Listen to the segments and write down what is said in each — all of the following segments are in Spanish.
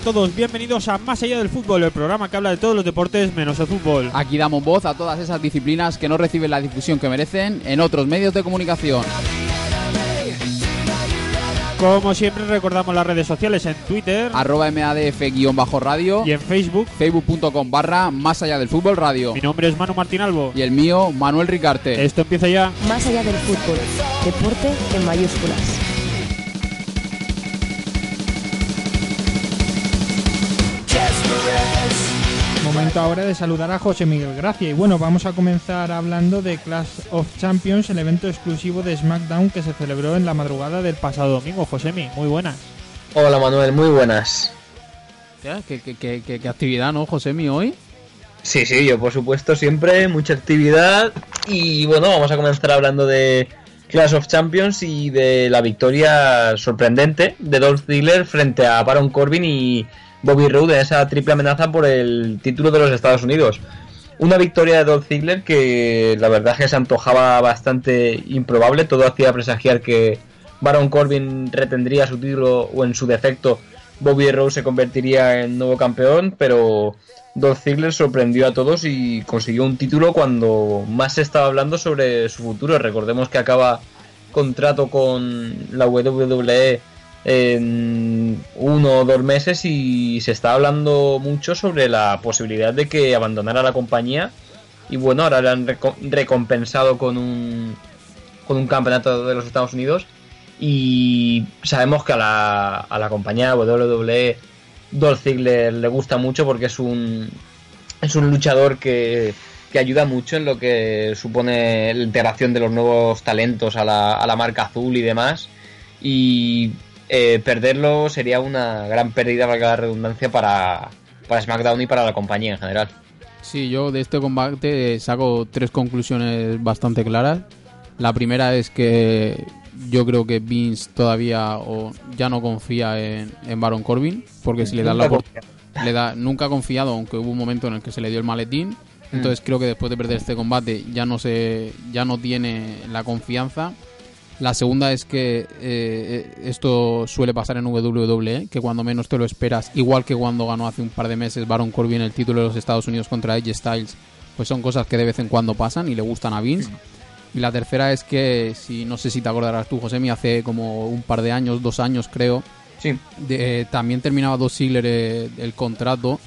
A todos, bienvenidos a Más allá del fútbol, el programa que habla de todos los deportes menos el fútbol. Aquí damos voz a todas esas disciplinas que no reciben la difusión que merecen en otros medios de comunicación. Como siempre recordamos las redes sociales en Twitter Arroba MADF-radio y en Facebook. Facebook.com barra Más allá del fútbol radio. Mi nombre es Manu Martín Albo. Y el mío, Manuel Ricarte. Esto empieza ya. Más allá del fútbol. Deporte en mayúsculas. Momento ahora de saludar a José Miguel Gracia. Y bueno, vamos a comenzar hablando de Clash of Champions, el evento exclusivo de SmackDown que se celebró en la madrugada del pasado domingo. Josemi, muy buenas. Hola Manuel, muy buenas. Hostia, ¿Qué, qué, qué, qué- qué actividad, ¿no, Josemi, hoy? Sí, sí, yo por supuesto siempre, mucha actividad. Y bueno, vamos a comenzar hablando de Clash of Champions y de la victoria sorprendente de Dolph Ziggler frente a Baron Corbin y Bobby Roode en esa triple amenaza por el título de los Estados Unidos. Una victoria de Dolph Ziggler que la verdad es que se antojaba bastante improbable. Todo hacía presagiar que Baron Corbin retendría su título o en su defecto Bobby Roode se convertiría en nuevo campeón, pero Dolph Ziggler sorprendió a todos y consiguió un título cuando más se estaba hablando sobre su futuro. Recordemos que acaba contrato con la WWE en uno o dos meses y se está hablando mucho sobre la posibilidad de que abandonara la compañía. Y bueno, ahora le han reco- recompensado con un con un campeonato de los Estados Unidos. Y sabemos que a la, a la compañía WWE Dolph le gusta mucho porque es un es un luchador que, que ayuda mucho en lo que supone la integración de los nuevos talentos a la, a la marca azul y demás. Y eh, perderlo sería una gran pérdida, valga la redundancia, para, para SmackDown y para la compañía en general. Sí, yo de este combate saco tres conclusiones bastante claras. La primera es que yo creo que Vince todavía o ya no confía en, en Baron Corbin, porque si le dan la le da nunca ha confiado, aunque hubo un momento en el que se le dio el maletín. Mm. Entonces creo que después de perder este combate ya no se ya no tiene la confianza. La segunda es que eh, esto suele pasar en WWE, que cuando menos te lo esperas, igual que cuando ganó hace un par de meses Baron Corbin el título de los Estados Unidos contra AJ Styles, pues son cosas que de vez en cuando pasan y le gustan a Vince. Y la tercera es que, si no sé si te acordarás tú, Josemi, hace como un par de años, dos años creo, Sí, de- eh, también terminaba dos Ziggler eh, el contrato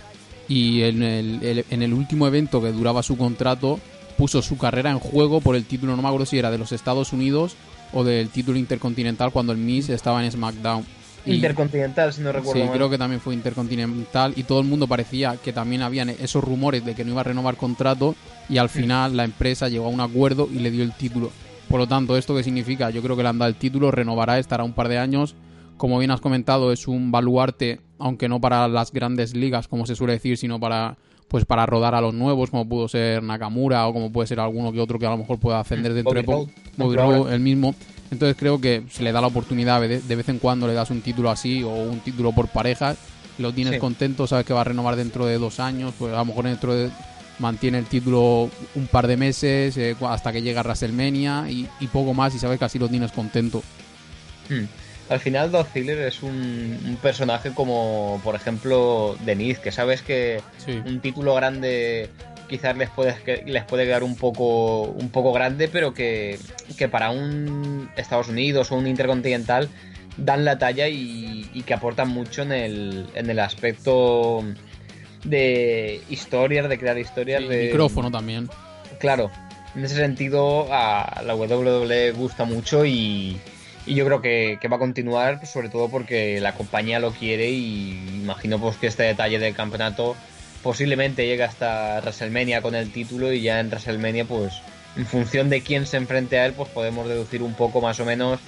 y en el, el- en el último evento que duraba su contrato puso su carrera en juego por el título, no me acuerdo si era de los Estados Unidos o del título intercontinental cuando el Miz estaba en SmackDown. Y- Intercontinental, si no recuerdo Sí, mal. creo que también fue intercontinental y todo el mundo parecía que también habían esos rumores de que no iba a renovar contrato y al final la empresa llegó a un acuerdo y le dio el título. Por lo tanto, ¿esto qué significa? Yo creo que le han dado el título, renovará, estará un par de años. Como bien has comentado, es un baluarte, aunque no para las grandes ligas, como se suele decir, sino para pues para rodar a los nuevos, como pudo ser Nakamura o como puede ser alguno que otro que a lo mejor pueda ascender dentro de poco. El mismo. Entonces creo que se le da la oportunidad de, vez en cuando le das un título así o un título por parejas, lo tienes Sí. contento, sabes que va a renovar dentro de dos años, pues a lo mejor dentro de mantiene el título un par de meses eh, hasta que llega WrestleMania y, y poco más y sabes que así lo tienes contento. Hmm. Al final Dolph Ziggler es un, un personaje como, por ejemplo, Denise, que sabes que Sí. un título grande quizás les puede, les puede quedar un poco, un poco grande, pero que, que para un Estados Unidos o un Intercontinental dan la talla y, y que aportan mucho en el, en el aspecto de historias, de crear historias. Sí, de micrófono también. Claro, en ese sentido a la WWE gusta mucho y, y yo creo que, va a continuar, sobre todo porque la compañía lo quiere y imagino pues que este detalle del campeonato posiblemente llegue hasta WrestleMania con el título y ya en WrestleMania pues en función de quién se enfrente a él pues podemos deducir un poco más o menos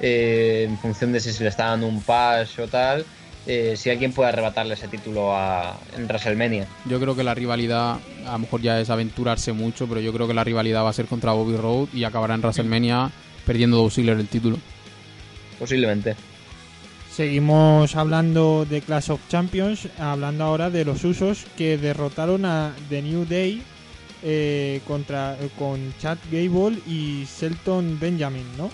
eh, en función de si se le está dando un pass o tal eh, si alguien puede arrebatarle ese título a, en WrestleMania. Yo creo que la rivalidad, a lo mejor ya es aventurarse mucho, pero yo creo que la rivalidad va a ser contra Bobby Roode y acabará en WrestleMania perdiendo Dolph el título. Posiblemente. Seguimos hablando de Clash of Champions, hablando ahora de los usos que derrotaron a The New Day eh, contra con Chad Gable y Shelton Benjamin, ¿no?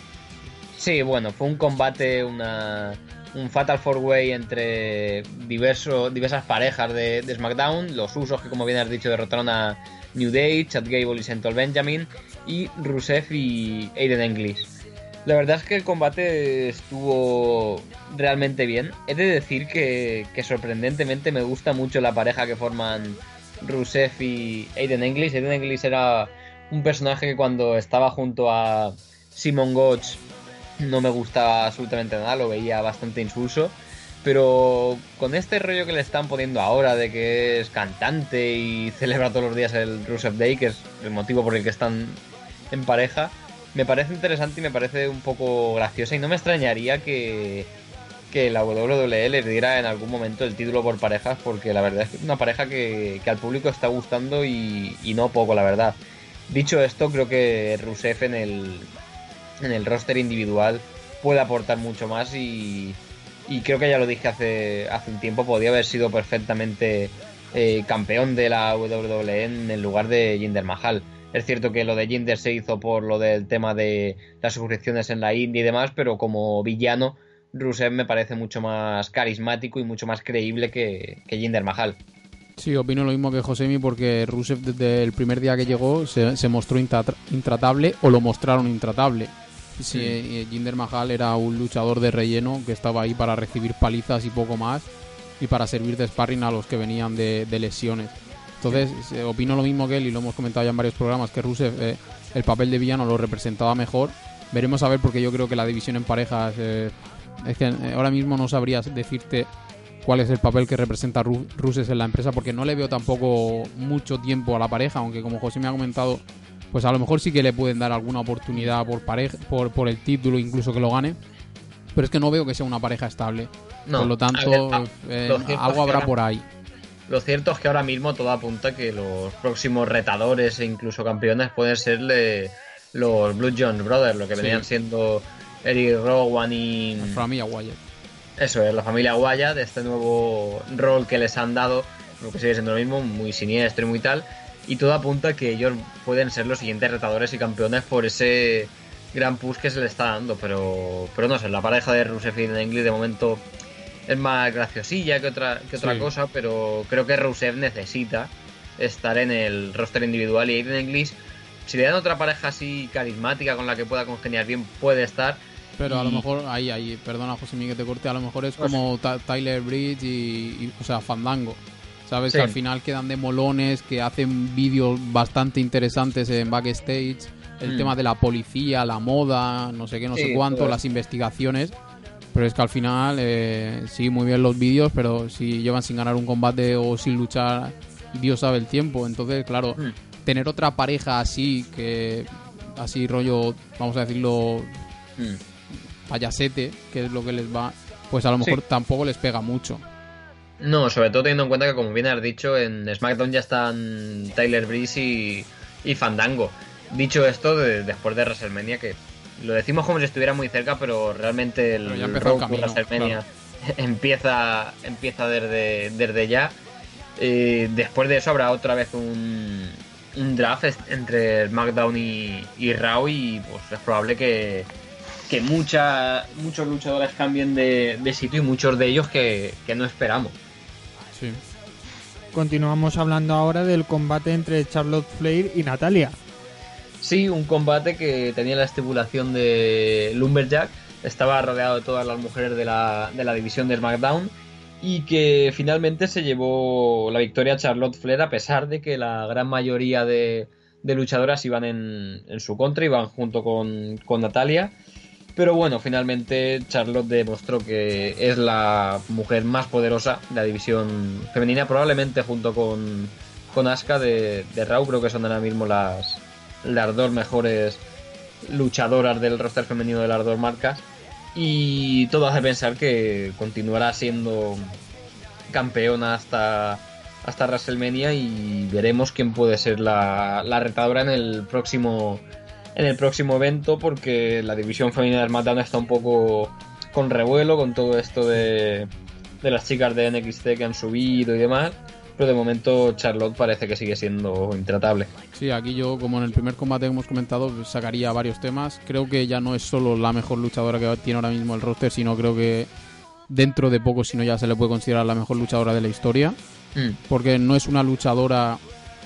Sí, bueno, fue un combate, una, un Fatal Four Way entre diverso, diversas parejas de, de, SmackDown, los usos que como bien has dicho derrotaron a New Day, Chad Gable y Shelton Benjamin y Rusev y Aiden English. La verdad es que el combate estuvo realmente bien. He de decir que, sorprendentemente me gusta mucho la pareja que forman Rusev y Aiden English. Aiden English era un personaje que cuando estaba junto a Simon Gotch no me gustaba absolutamente nada, lo veía bastante insulso. Pero con este rollo que le están poniendo ahora de que es cantante y celebra todos los días el Rusev Day, que es el motivo por el que están en pareja, me parece interesante y me parece un poco graciosa y no me extrañaría que, que la WWE les diera en algún momento el título por parejas porque la verdad es que es una pareja que, que al público está gustando y, y, no poco, la verdad. Dicho esto, creo que Rusev en el, en el roster individual puede aportar mucho más y, y creo que ya lo dije hace, hace un tiempo, podía haber sido perfectamente eh, campeón de la WWE en lugar de Jinder Mahal. Es cierto que lo de Jinder se hizo por lo del tema de las suscripciones en la India y demás, pero como villano, Rusev me parece mucho más carismático y mucho más creíble que, que Jinder Mahal. Sí, opino lo mismo que Josemi porque Rusev desde el primer día que llegó se, se mostró intratable o lo mostraron intratable. Sí, sí. Jinder Mahal era un luchador de relleno que estaba ahí para recibir palizas y poco más y para servir de sparring a los que venían de, de lesiones. Entonces, eh, opino lo mismo que él y lo hemos comentado ya en varios programas, que Rusev eh, el papel de villano lo representaba mejor. Veremos a ver porque yo creo que la división en parejas eh, es que ahora mismo no sabrías decirte cuál es el papel que representa Ru Rusev en la empresa porque no le veo tampoco mucho tiempo a la pareja, aunque como José me ha comentado, pues a lo mejor sí que le pueden dar alguna oportunidad por pareja, por, por el título, incluso que lo gane. Pero es que no veo que sea una pareja estable. No, por lo tanto, ver, eh, algo habrá por ahí. Lo cierto es que ahora mismo todo apunta que los próximos retadores e incluso campeones pueden ser de los Blue Jones Brothers, lo que sí. venían siendo Eric Rowan y. La familia Wyatt. Eso es, la familia Wyatt, de este nuevo rol que les han dado, lo que sigue siendo lo mismo, muy siniestro y muy tal. Y todo apunta que ellos pueden ser los siguientes retadores y campeones por ese gran push que se le está dando. Pero, pero no sé, la pareja de Rusev y English de momento es más graciosilla que otra, que otra sí. cosa, pero creo que Rusev necesita estar en el roster individual y Aiden English, si le dan otra pareja así carismática con la que pueda congeniar bien, puede estar. Pero y... a lo mejor, ahí, ahí, perdona José Miguel que te corte, a lo mejor es pues... como Tyler Bridge y, y, o sea, Fandango. ¿Sabes? Sí. Que al final quedan de molones, que hacen vídeos bastante interesantes en backstage. El mm. tema de la policía, la moda, no sé qué, no sí, sé cuánto, pues... las investigaciones. Pero es que al final, eh, sí, muy bien los vídeos, pero si llevan sin ganar un combate o sin luchar, Dios sabe el tiempo. Entonces, claro, mm. tener otra pareja así, que así rollo, vamos a decirlo, mm. payasete, que es lo que les va, pues a lo mejor sí. tampoco les pega mucho. No, sobre todo teniendo en cuenta que, como bien has dicho, en SmackDown ya están Tyler Breeze y, y Fandango. Dicho esto, de, después de WrestleMania, que lo decimos como si estuviera muy cerca, pero realmente el pero road camino, WrestleMania claro. empieza, empieza desde, desde ya. Eh, después de eso habrá otra vez un, un draft entre SmackDown y, y Raw y pues es probable que, que mucha, muchos luchadores cambien de, de, sitio y muchos de ellos que, que no esperamos. Sí. Continuamos hablando ahora del combate entre Charlotte Flair y Natalia. Sí, un combate que tenía la estipulación de Lumberjack, estaba rodeado de todas las mujeres de la, de la división de SmackDown. Y que finalmente se llevó la victoria a Charlotte Flair a pesar de que la gran mayoría de, de luchadoras iban en, en, su contra, iban junto con, con Natalia. Pero bueno, finalmente Charlotte demostró que es la mujer más poderosa de la división femenina, probablemente junto con, con Asuka de, de Raw, creo que son ahora mismo las, las dos mejores luchadoras del roster femenino de las dos marcas. Y todo hace pensar que continuará siendo campeona hasta, hasta WrestleMania y veremos quién puede ser la, la retadora en el próximo en el próximo evento porque la división femenina del SmackDown está un poco con revuelo con todo esto de, de las chicas de NXT que han subido y demás. Pero de momento Charlotte parece que sigue siendo intratable. Sí, aquí yo, como en el primer combate que hemos comentado, sacaría varios temas. Creo que ya no es solo la mejor luchadora que tiene ahora mismo el roster, sino creo que dentro de poco, si no ya se le puede considerar la mejor luchadora de la historia. Mm. Porque no es una luchadora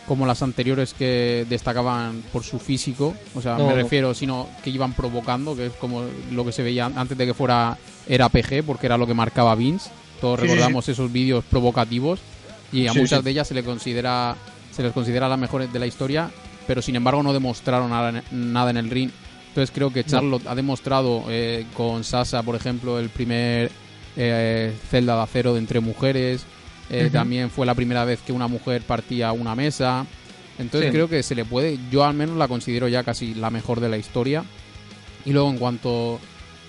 como las anteriores que destacaban por su físico, o sea, No, me refiero, sino que iban provocando, que es como lo que se veía antes de que fuera era PG, porque era lo que marcaba Vince. Todos Sí, sí, recordamos esos vídeos provocativos y a Sí, muchas sí. de ellas se le considera se les considera las mejores de la historia, pero sin embargo no demostraron nada, en- nada en el ring. Entonces creo que Charlotte ha demostrado eh, con Sasa, por ejemplo, el primer eh, celda de acero de entre mujeres. Eh. También fue la primera vez que una mujer partía una mesa. Entonces Sí. creo que se le puede, yo al menos la considero ya casi la mejor de la historia. Y luego en cuanto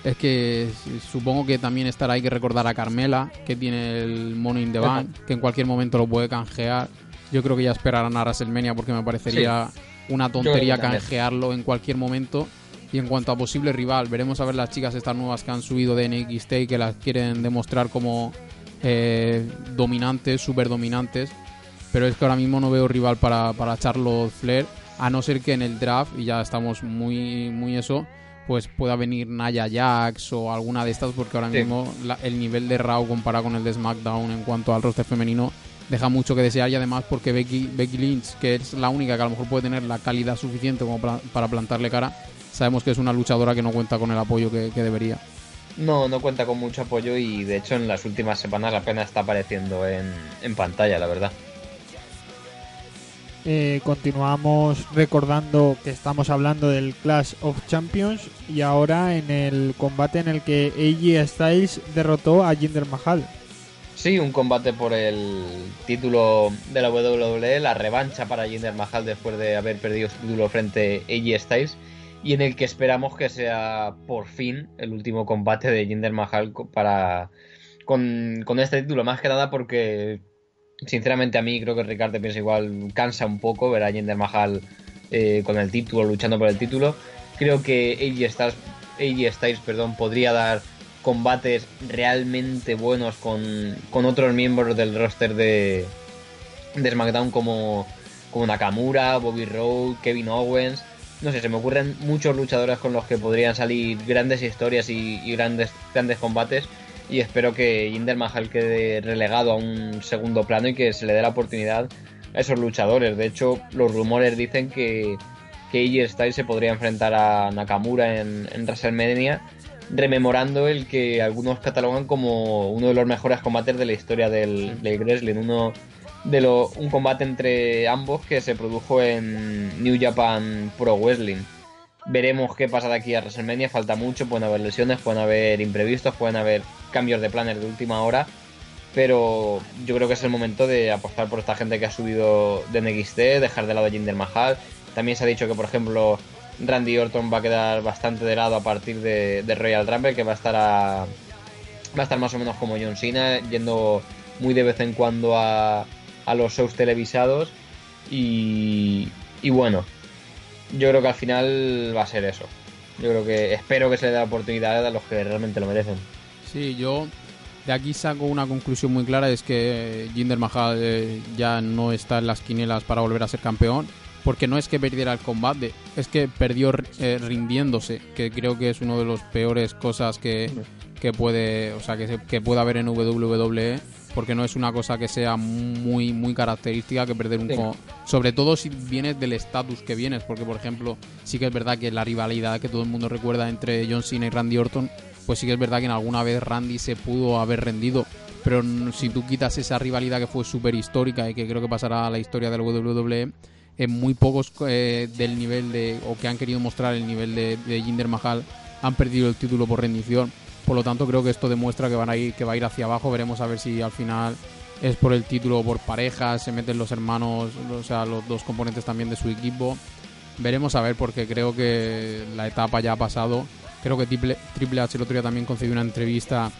es que supongo que también estará hay que recordar a Carmela, que tiene el Money in the. Bank, que en cualquier momento lo puede canjear. Yo creo que ya esperarán a WrestleMania porque me parecería una tontería canjearlo en cualquier momento. Y en cuanto a posible rival, veremos a ver las chicas estas nuevas que han subido de NXT y que las quieren demostrar como eh, dominantes, súper dominantes. Pero es que ahora mismo no veo rival para, para Charlotte Flair, a no ser que en el draft, y ya estamos muy, muy eso, pues pueda venir Naya Jax o alguna de estas, porque ahora Sí. mismo la- el nivel de Raw comparado con el de SmackDown en cuanto al roster femenino deja mucho que desear y además porque Becky, Becky Lynch, que es la única que a lo mejor puede tener la calidad suficiente como para, para plantarle cara, sabemos que es una luchadora que no cuenta con el apoyo que, que debería. No, no cuenta con mucho apoyo y de hecho en las últimas semanas apenas está apareciendo en, en pantalla, la verdad. Eh, continuamos recordando que estamos hablando del Clash of Champions y ahora en el combate en el que AJ Styles derrotó a Jinder Mahal. Sí, un combate por el título de la WWE, la revancha para Jinder Mahal después de haber perdido su título frente a AJ Styles y en el que esperamos que sea por fin el último combate de Jinder Mahal para con, con este título, más que nada porque sinceramente a mí creo que Ricardo piensa igual, cansa un poco ver a Jinder Mahal eh, con el título, luchando por el título. Creo que AJ Styles, AJ Styles perdón, podría dar combates realmente buenos con, con otros miembros del roster de, SmackDown como, como Nakamura, Bobby Roode, Kevin Owens. No sé, se me ocurren muchos luchadores con los que podrían salir grandes historias y, y grandes, grandes combates. Y espero que Jinder Mahal quede relegado a un segundo plano y que se le dé la oportunidad a esos luchadores. De hecho, los rumores dicen que, que AJ Styles se podría enfrentar a Nakamura en, en WrestleMania, rememorando el que algunos catalogan como uno de los mejores combates de la historia del, del wrestling. Uno de lo, un combate entre ambos que se produjo en New Japan Pro Wrestling. Veremos qué pasa de aquí a WrestleMania, falta mucho, pueden haber lesiones, pueden haber imprevistos, pueden haber cambios de planes de última hora, pero yo creo que es el momento de apostar por esta gente que ha subido de NXT, dejar de lado a Jinder Mahal. También se ha dicho que, por ejemplo, Randy Orton va a quedar bastante de lado a partir de, Royal Rumble, que va a estar a, va a estar más o menos como John Cena, yendo muy de vez en cuando a, a los shows televisados. Y, y bueno, yo creo que al final va a ser eso. Yo creo que espero que se le dé la oportunidad a los que realmente lo merecen. Sí, yo de aquí saco una conclusión muy clara, es que Jinder Mahal eh, ya no está en las quinielas para volver a ser campeón, porque no es que perdiera el combate, es que perdió eh, rindiéndose, que creo que es una de las peores cosas que, que puede, o sea, que, se- que puede haber en WWE, porque no es una cosa que sea muy muy característica que perder un Sí. sobre todo si vienes del estatus que vienes, porque por ejemplo, sí que es verdad que la rivalidad que todo el mundo recuerda entre John Cena y Randy Orton, pues sí que es verdad que en alguna vez Randy se pudo haber rendido, pero si tú quitas esa rivalidad que fue súper histórica y que creo que pasará a la historia del WWE, en muy pocos eh, del nivel de, o que han querido mostrar el nivel de, de Jinder Mahal han perdido el título por rendición. Por lo tanto, creo que esto demuestra que, van a ir, que va a ir hacia abajo. Veremos a ver si al final es por el título o por parejas, se meten los hermanos, o sea, los dos componentes también de su equipo. Veremos a ver porque creo que la etapa ya ha pasado. Creo que Triple, Triple H el otro día también concedió una entrevista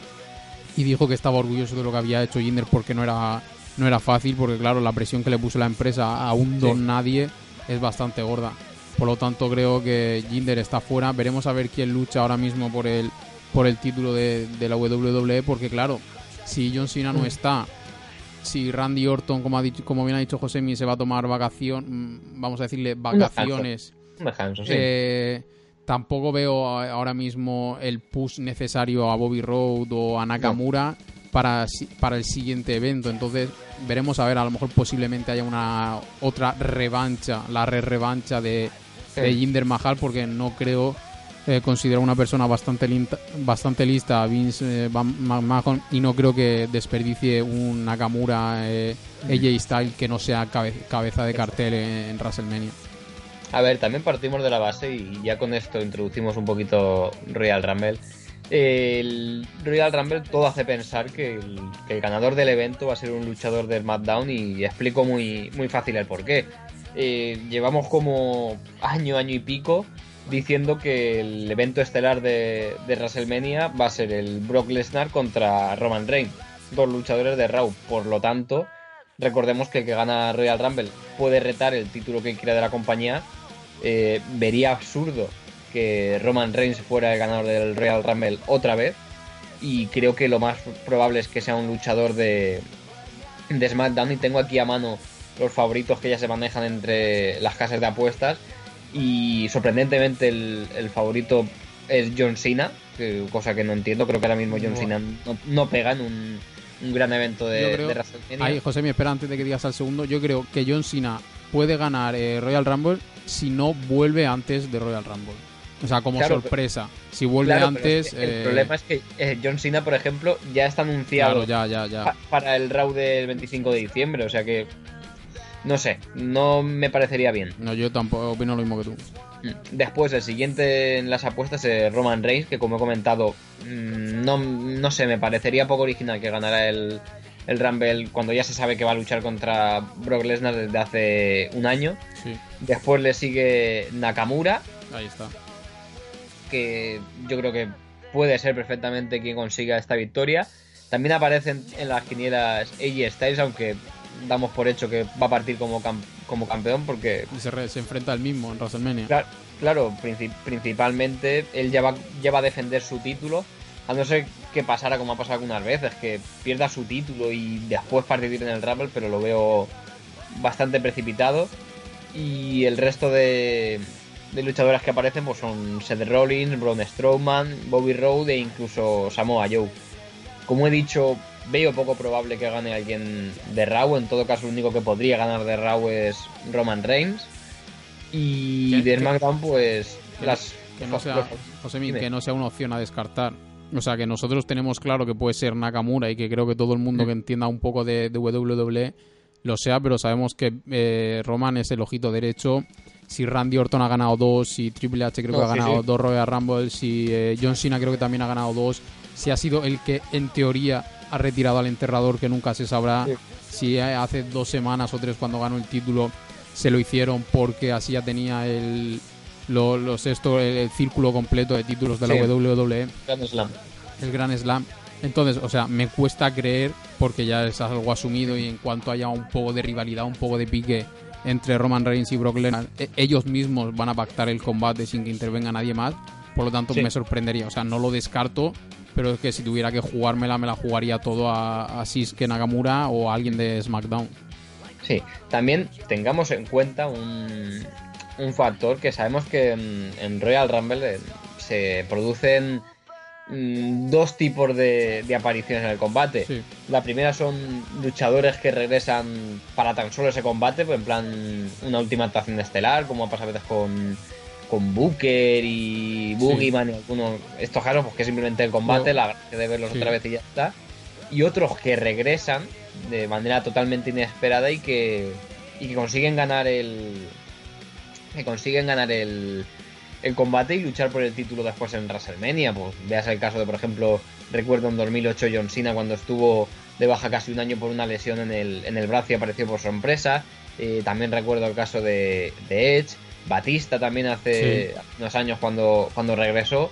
y dijo que estaba orgulloso de lo que había hecho Jinder porque no era no era fácil porque claro la presión que le puso la empresa a un don nadie es bastante gorda por lo tanto creo que Jinder está fuera veremos a ver quién lucha ahora mismo por el por el título de, de la WWE porque claro si John Cena no está si Randy Orton como ha dicho como bien ha dicho Josemi se va a tomar vacación mm, vamos a decirle vacaciones sí. eh, tampoco veo ahora mismo el push necesario a Bobby Roode o a Nakamura para, para el siguiente evento. Entonces veremos a ver, a lo mejor posiblemente haya una otra revancha, la re revancha de, de Sí. Jinder Mahal, porque no creo eh, considero una persona bastante, linta- bastante lista a Vince eh, McMahon y no creo que desperdicie un Nakamura eh, AJ Style que no sea cabe- cabeza de cartel en, en WrestleMania. A ver, también partimos de la base y ya con esto introducimos un poquito Royal Rumble. El Royal Rumble todo hace pensar que el, que el ganador del evento va a ser un luchador del SmackDown y explico muy, muy fácil el porqué. Eh, llevamos como año, año y pico diciendo que el evento estelar de, WrestleMania va a ser el Brock Lesnar contra Roman Reigns, dos luchadores de Raw. Por lo tanto, recordemos que el que gana Royal Rumble puede retar el título que quiera de la compañía. Eh, vería absurdo que Roman Reigns fuera el ganador del Royal Rumble otra vez. Y creo que lo más probable es que sea un luchador de, de SmackDown. Y tengo aquí a mano los favoritos que ya se manejan entre las casas de apuestas. Y sorprendentemente el, el favorito es John Cena, que- cosa que no entiendo. Creo que ahora mismo John Cena no, no pega en un, un gran evento de, creo- de. Ahí, José, me espera antes de que digas al segundo. Yo creo que John Cena puede ganar eh, Royal Rumble si no vuelve antes de Royal Rumble. O sea, como Claro, sorpresa. Si vuelve Claro, antes. es que el eh, problema es que eh, John Cena, por ejemplo, ya está anunciado Claro, ya, ya, ya. pa- para el Raw del 25 de diciembre. O sea que, no sé, no me parecería bien. No, yo tampoco opino lo mismo que tú. Después, el siguiente en las apuestas es Roman Reigns, que como he comentado, mm, no, no sé, me parecería poco original que ganara el, el Rumble cuando ya se sabe que va a luchar contra Brock Lesnar desde hace un año. Sí, Después le sigue Nakamura, ahí está. que yo creo que puede ser perfectamente quien consiga esta victoria. También aparecen en las quinielas AJ Styles, aunque damos por hecho que va a partir como, cam- como campeón, porque, Y se, re- se enfrenta al mismo en WrestleMania. cla- claro, princi- principalmente él ya va, ya va a defender su título, a no ser que pasara como ha pasado algunas veces, que pierda su título y después participar en el Rumble, pero lo veo bastante precipitado. Y el resto de, de luchadoras que aparecen pues son Seth Rollins, Braun Strowman, Bobby Roode e incluso Samoa Joe. Como he dicho, veo poco probable que gane alguien de Raw. En todo caso, el único que podría ganar de Raw es Roman Reigns. Y ¿Qué- de SmackDown, pues que- las. Que no, sea, dime. que no sea una opción a descartar. O sea, que nosotros tenemos claro que puede ser Nakamura y que creo que todo el mundo Mm. que entienda un poco de, de WWE lo sea, pero sabemos que eh, Roman es el ojito derecho. Si Randy Orton ha ganado dos, si Triple H creo No, que ha ganado sí. dos Royal Rumble, si eh, John Cena creo que también ha ganado dos, si ha sido el que en teoría ha retirado al enterrador que nunca se sabrá, Sí. si eh, hace dos semanas o tres cuando ganó el título se lo hicieron porque así ya tenía el, lo- los esto, el, el círculo completo de títulos de la Sí. WWE, Grand Slam. el Gran Slam. Entonces, o sea, me cuesta creer porque ya es algo asumido y en cuanto haya un poco de rivalidad, un poco de pique entre Roman Reigns y Brock Lesnar, e- ellos mismos van a pactar el combate sin que intervenga nadie más. Por lo tanto, Sí. me sorprendería. O sea, no lo descarto, pero es que si tuviera que jugármela, me la jugaría todo a, a Nakamura o a alguien de SmackDown. Sí, también tengamos en cuenta un, un factor que sabemos que en, en Royal Rumble eh, se producen mm, dos tipos de, de apariciones en el combate. Sí. La primera son luchadores que regresan para tan solo ese combate, pues en plan una última actuación estelar, como ha pasado a veces con, con Booker y Boogeyman y algunos estos casos, pues que simplemente el combate, No. la gracia de verlos Sí. otra vez y ya está. Y otros que regresan de manera totalmente inesperada y que, y que consiguen ganar el. que consiguen ganar el, el combate y luchar por el título después en WrestleMania. Pues veas el caso de, por ejemplo, recuerdo en 2008 John Cena cuando estuvo de baja casi un año por una lesión en el, en el brazo y apareció por sorpresa. Eh, también recuerdo el caso de, de Edge. Batista también hace unos años cuando, cuando regresó.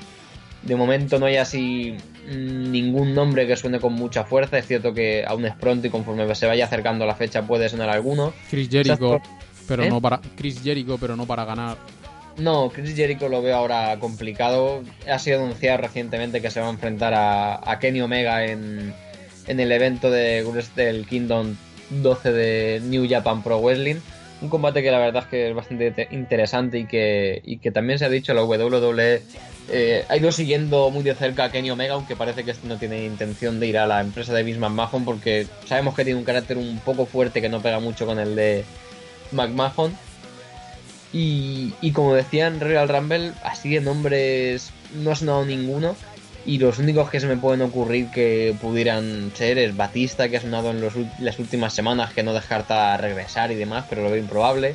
De momento no hay así mm, ningún nombre que suene con mucha fuerza. Es cierto que aún es pronto y conforme se vaya acercando la fecha puede sonar alguno. Chris Jericho, pero ¿Eh? no para Chris Jericho, pero no para ganar. No, Chris Jericho lo veo ahora complicado. Ha sido anunciado recientemente que se va a enfrentar a, a Kenny Omega en, en el evento de del Kingdom 12 de New Japan Pro Wrestling. Un combate que la verdad es que es bastante te- interesante y que, y que también se ha dicho la WWE eh, ha ido siguiendo muy de cerca a Kenny Omega, aunque parece que este no tiene intención de ir a la empresa de Vince McMahon porque sabemos que tiene un carácter un poco fuerte que no pega mucho con el de McMahon. Y, como decía en Royal Rumble, así de nombres no ha sonado ninguno. Y los únicos que se me pueden ocurrir que pudieran ser es Batista, que ha sonado en las últimas semanas, que no descarta regresar y demás, pero lo veo improbable.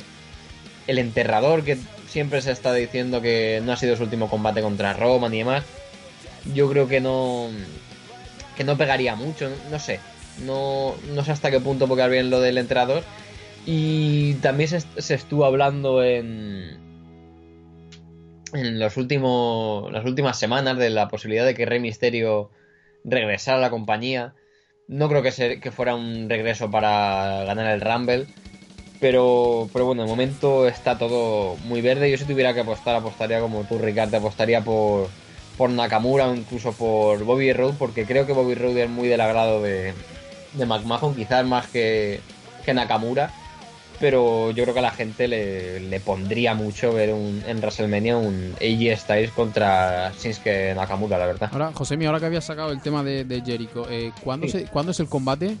El enterrador, que siempre se está diciendo que no ha sido su último combate contra Roman y demás. Yo creo que no. que no pegaría mucho, no sé. No, no sé hasta qué punto quedar bien lo del enterrador. Y también se, se estuvo hablando en. En los últimos, las últimas semanas de la posibilidad de que Rey Misterio regresara a la compañía. No creo que, se- que fuera un regreso para ganar el Rumble. Pero, pero bueno, de momento está todo muy verde. Yo si tuviera que apostar, apostaría como tú, Ricardo, apostaría por, por Nakamura o incluso por Bobby Roode, porque creo que Bobby Roode es muy del agrado de, de McMahon, quizás más que, que Nakamura. Pero yo creo que a la gente le, le pondría mucho ver un, en WrestleMania un AJ Styles contra Shinsuke Nakamura, la verdad. Ahora, Josemi, ahora que habías sacado el tema de, de Jericho, eh, ¿cuándo, Sí. se- ¿cuándo es el combate?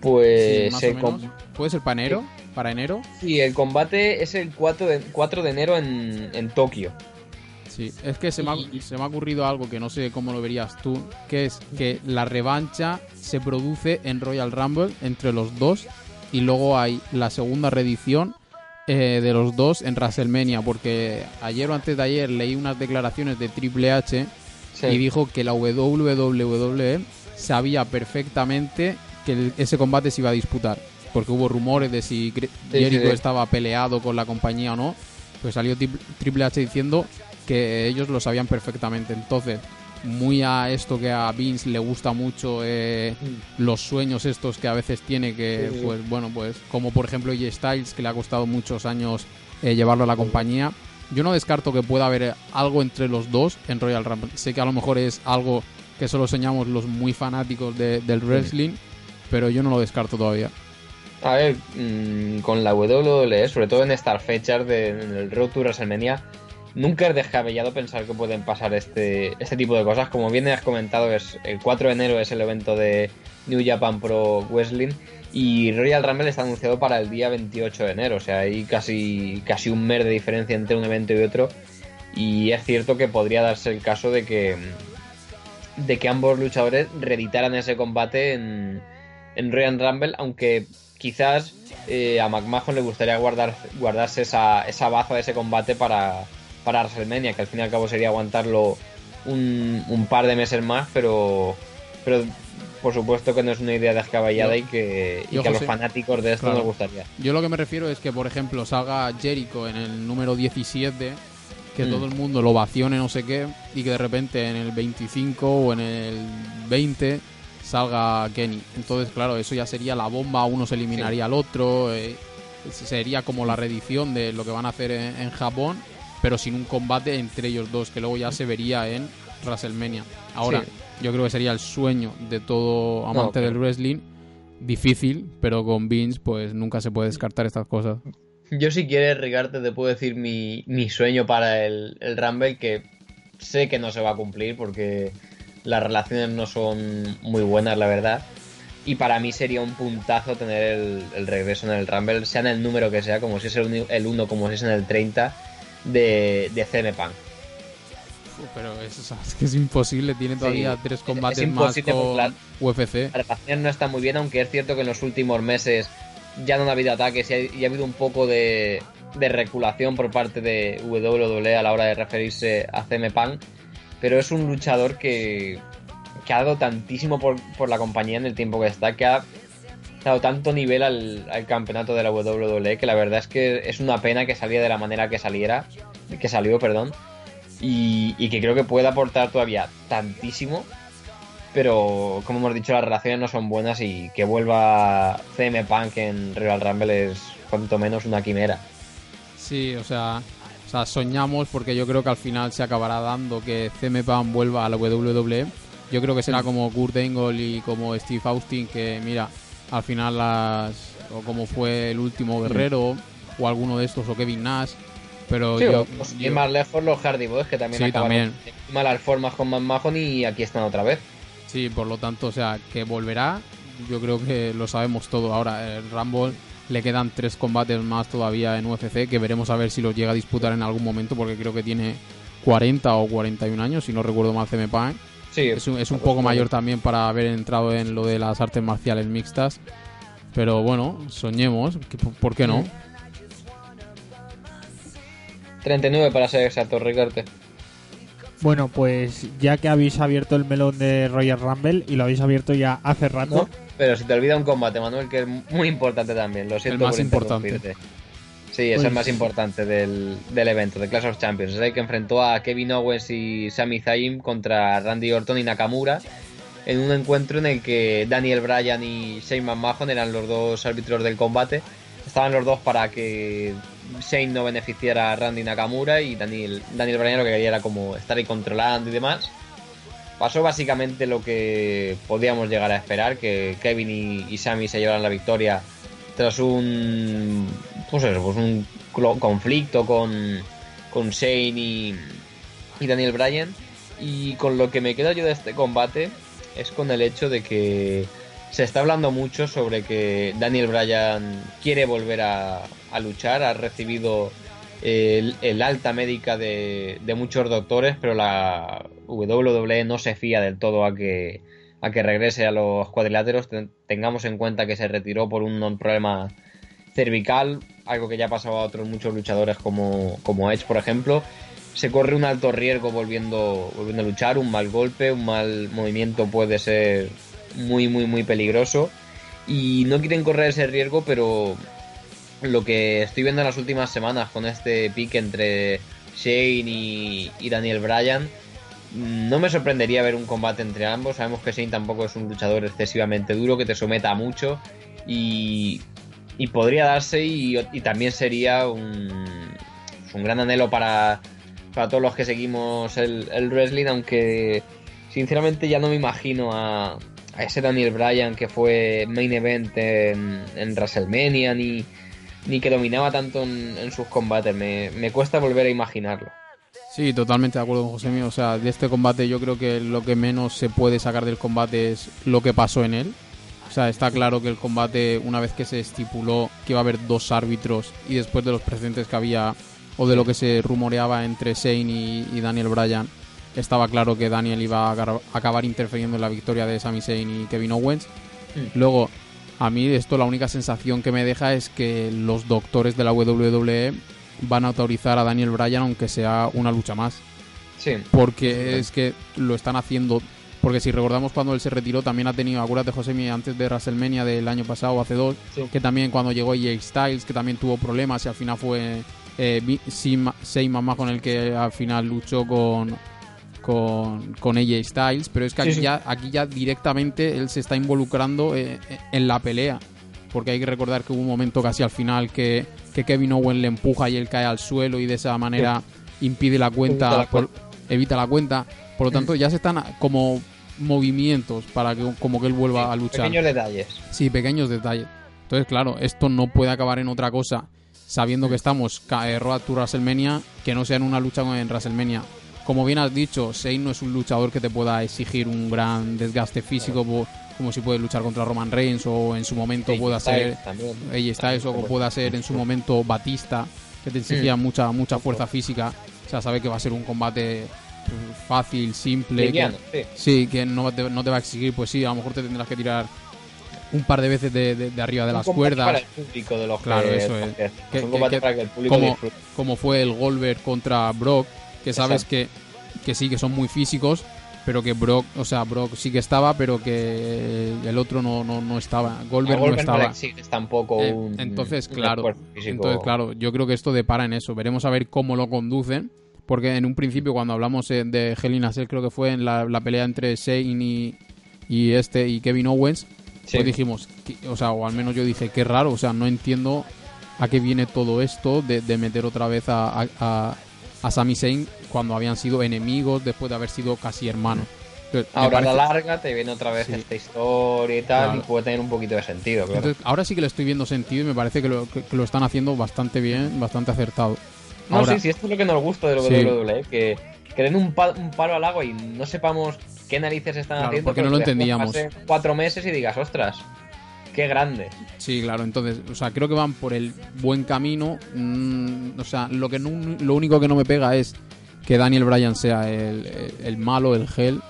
Pues Sí, ¿Puede ser para enero? ¿Para enero? sí, el combate es el 4 de, 4 de enero en, en Tokio. Sí, es que se me, ha, Y- se me ha ocurrido algo que no sé cómo lo verías tú, que es que la revancha se produce en Royal Rumble entre los dos y luego hay la segunda reedición eh, de los dos en WrestleMania, porque ayer o antes de ayer leí unas declaraciones de Triple H Sí. y dijo que la WWE sabía perfectamente que el- ese combate se iba a disputar. Porque hubo rumores de si Sí, Jericho sí, estaba peleado con la compañía o no. Pues salió Tri- Triple H diciendo que ellos lo sabían perfectamente. Entonces, muy a esto que a Vince le gusta mucho, eh, los sueños estos que a veces tiene, que Sí, pues bueno, pues como por ejemplo AJ Styles, que le ha costado muchos años eh, llevarlo a la compañía. Yo no descarto que pueda haber algo entre los dos en Royal Rumble. Sé que a lo mejor es algo que solo soñamos los muy fanáticos de- del wrestling, pero yo no lo descarto todavía. A ver, mm, con la WWE, sobre todo en estas fechas de, en el Road to WrestleMania, nunca es descabellado pensar que pueden pasar este, este tipo de cosas. Como bien has comentado, es el 4 de enero es el evento de New Japan Pro Wrestling y Royal Rumble está anunciado para el día 28 de enero. O sea, hay casi, casi un mes de diferencia entre un evento y otro. Y es cierto que podría darse el caso de que, de que ambos luchadores reeditaran ese combate en, en Royal Rumble, aunque quizás eh, a McMahon le gustaría guardar, guardarse esa, esa baza de ese combate para, para WrestleMania, que al fin y al cabo sería aguantarlo un, un par de meses más, pero, pero por supuesto que no es una idea descabellada y que, y yo, que a los fanáticos de esto Claro. nos gustaría. Yo lo que me refiero es que, por ejemplo, salga Jericho en el número 17, que Mm. todo el mundo lo vacione no sé qué, y que de repente en el 25 o en el 20 salga Kenny. Entonces, claro, eso ya sería la bomba, uno se eliminaría al otro, eh, sería como la reedición de lo que van a hacer en, en Japón, pero sin un combate entre ellos dos, que luego ya se vería en WrestleMania. Ahora, Sí. yo creo que sería el sueño de todo amante del wrestling. Difícil, pero con Vince pues nunca se puede descartar estas cosas. Yo si quieres, Ricardo, te puedo decir mi, mi sueño para el, el Rumble, que sé que no se va a cumplir porque las relaciones no son muy buenas, la verdad. Y para mí sería un puntazo tener el, el regreso en el Rumble, sea en el número que sea, como si es el, el 1, como si es en el 30, de, de CM Punk. Pero eso es que es imposible, tiene todavía Sí, tres es- combates es más con la- UFC. La relación no está muy bien, aunque es cierto que en los últimos meses ya no ha habido ataques y ha, y ha habido un poco de, de reculación por parte de WWE a la hora de referirse a CM Punk, pero es un luchador que, que ha dado tantísimo por, por, la compañía en el tiempo que está, que ha dado tanto nivel al, al, campeonato de la WWE que la verdad es que es una pena que saliera de la manera que saliera, que salió, perdón, y, y que creo que puede aportar todavía tantísimo pero como hemos dicho las relaciones no son buenas y que vuelva CM Punk en Royal Rumble es cuanto menos una quimera. Sí, o sea, o sea, soñamos porque yo creo que al final se acabará dando que CM Punk vuelva a la WWE. Yo creo que será como Kurt Angle y como Steve Austin que mira, al final las o como fue el último guerrero o alguno de estos o Kevin Nash pero sí, yo, pues, y más lejos los Hardy Boys que también Sí, acabaron también. en malas formas con Man Mahon y aquí están otra vez. Sí, por lo tanto, o sea, que volverá, yo creo que lo sabemos todo. Ahora, el Rumble le quedan tres combates más todavía en UFC que veremos a ver si los llega a disputar en algún momento porque creo que tiene 40 o 41 años, si no recuerdo mal CM Punk. Sí, Es un, es un poco mayor también para haber entrado en lo de las artes marciales mixtas. Pero bueno, soñemos, por- ¿por qué no? 39 para ser exacto, Ricardo. Bueno, pues ya que habéis abierto el melón de Royal Rumble y lo habéis abierto ya hace rato, ¿No? Pero se te olvida un combate, Manuel, que es muy importante también. Lo siento más por importante. Sí, es Pues- el más importante del, del evento, de Clash of Champions. Es el que enfrentó a Kevin Owens y Sami Zayn contra Randy Orton y Nakamura en un encuentro en el que Daniel Bryan y Shane McMahon eran los dos árbitros del combate. Estaban los dos para que Shane no beneficiara a Randy Nakamura y Daniel, Daniel Bryan lo que quería era como estar ahí controlando y demás. Pasó básicamente lo que podíamos llegar a esperar, que Kevin y, y Sami se llevaran la victoria tras un pues eso, pues un conflicto con, con Shane y, y Daniel Bryan. Y con lo que me quedo yo de este combate es con el hecho de que se está hablando mucho sobre que Daniel Bryan quiere volver a, luchar, ha recibido el, alta médica de, de muchos doctores, pero la WWE no se fía del todo a que, a que regrese a los cuadriláteros. Ten- Tengamos en cuenta que se retiró por un problema cervical, algo que ya ha pasado a otros muchos luchadores como, como Edge, por ejemplo. Se corre un alto riesgo volviendo, volviendo a luchar, un mal golpe, un mal movimiento puede ser muy, muy, muy peligroso. Y no quieren correr ese riesgo, pero lo que estoy viendo en las últimas semanas con este pique entre Shane y, y Daniel Bryan, no me sorprendería ver un combate entre ambos. Sabemos que Shane tampoco es un luchador excesivamente duro, que te someta mucho. Y, y podría darse y, también sería un, un gran anhelo para, para todos los que seguimos el, wrestling, aunque sinceramente ya no me imagino a, ese Daniel Bryan que fue main event en, WrestleMania ni, ni que dominaba tanto en, en sus combates. Me, me cuesta volver a imaginarlo. Sí, totalmente de acuerdo con José mío. O sea, de este combate yo creo que lo que menos se puede sacar del combate es lo que pasó en él. O sea, está claro que el combate, una vez que se estipuló que iba a haber dos árbitros y después de los precedentes que había o de lo que se rumoreaba entre Shane y, y Daniel Bryan, estaba claro que Daniel iba a acabar interfiriendo en la victoria de Sami Zayn y Kevin Owens. Luego, a mí esto la única sensación que me deja es que los doctores de la WWE van a autorizar a Daniel Bryan aunque sea una lucha más. Sí, porque es que lo están haciendo porque si recordamos cuando él se retiró también ha tenido acuérdate Josemi antes de WrestleMania del año pasado hace dos Sí. que también cuando llegó AJ Styles que también tuvo problemas y al final fue eh, Sim- Seymour con el que al final luchó con con, con AJ Styles pero es que aquí sí. ya aquí ya directamente él se está involucrando eh, en la pelea porque hay que recordar que hubo un momento casi al final que, que Kevin Owen le empuja y él cae al suelo y de esa manera impide la cuenta, Evita la por- evita la cuenta. Por lo tanto, ya se están como movimientos para que como que él vuelva a luchar. pequeños detalles. Sí, pequeños detalles. Entonces, claro, esto no puede acabar en otra cosa, sabiendo que estamos eh, Road to WrestleMania, que no sea en una lucha en WrestleMania. Como bien has dicho, Shane no es un luchador que te pueda exigir un gran desgaste físico, como si puede luchar contra Roman Reigns o en su momento pueda ser Styles también. AJ Styles o pueda ser en su momento Batista, que te exigía mucha mucha fuerza física. O sea, sabe que va a ser un combate fácil, simple. que- Liviano, sí. Sí, que no te, no te va a exigir, pues sí, a lo mejor te tendrás que tirar un par de veces de, de- de arriba de Un las cuerdas. Para el público de los Claro, que- eso es. que- Que- un que- combate que- para que el público como, como fue el Goldberg contra Brock, que sabes que, que sí, que son muy físicos, pero que Brock, o sea, Brock sí que estaba, pero que el otro no, no, no estaba. Goldberg no Goldberg no le estaba. tampoco Eh, un entonces, un claro, entonces, claro, yo creo que esto depara en eso. Veremos a ver cómo lo conducen. Porque en un principio, cuando hablamos eh, de Hell in a Cell, creo que fue en la, la pelea entre Shane y, y este y Kevin Owens, Sí. pues dijimos, que- o sea, o al menos yo dije, qué raro, o sea, no entiendo a qué viene todo esto de, de meter otra vez a, a, a, a Sami Zayn cuando habían sido enemigos después de haber sido casi hermanos. Entonces, Ahora a la larga te viene otra vez Sí. esta historia y tal, Claro. y puede tener un poquito de sentido, claro. entonces, ahora sí que le estoy viendo sentido y me parece que lo, que- que lo están haciendo bastante bien, bastante acertado. No, ahora- sí, sí, esto es lo que nos gusta de lo Sí. WWE, que, que den un, pa- un palo al agua y no sepamos qué narices están Claro, haciendo. porque pero no lo entendíamos. cuatro meses y digas, ostras, qué grande. Sí, claro, entonces, o sea, creo que van por el buen camino. Mm, o sea, lo que no- lo único que no me pega es que Daniel Bryan sea el, el- el malo, el gel,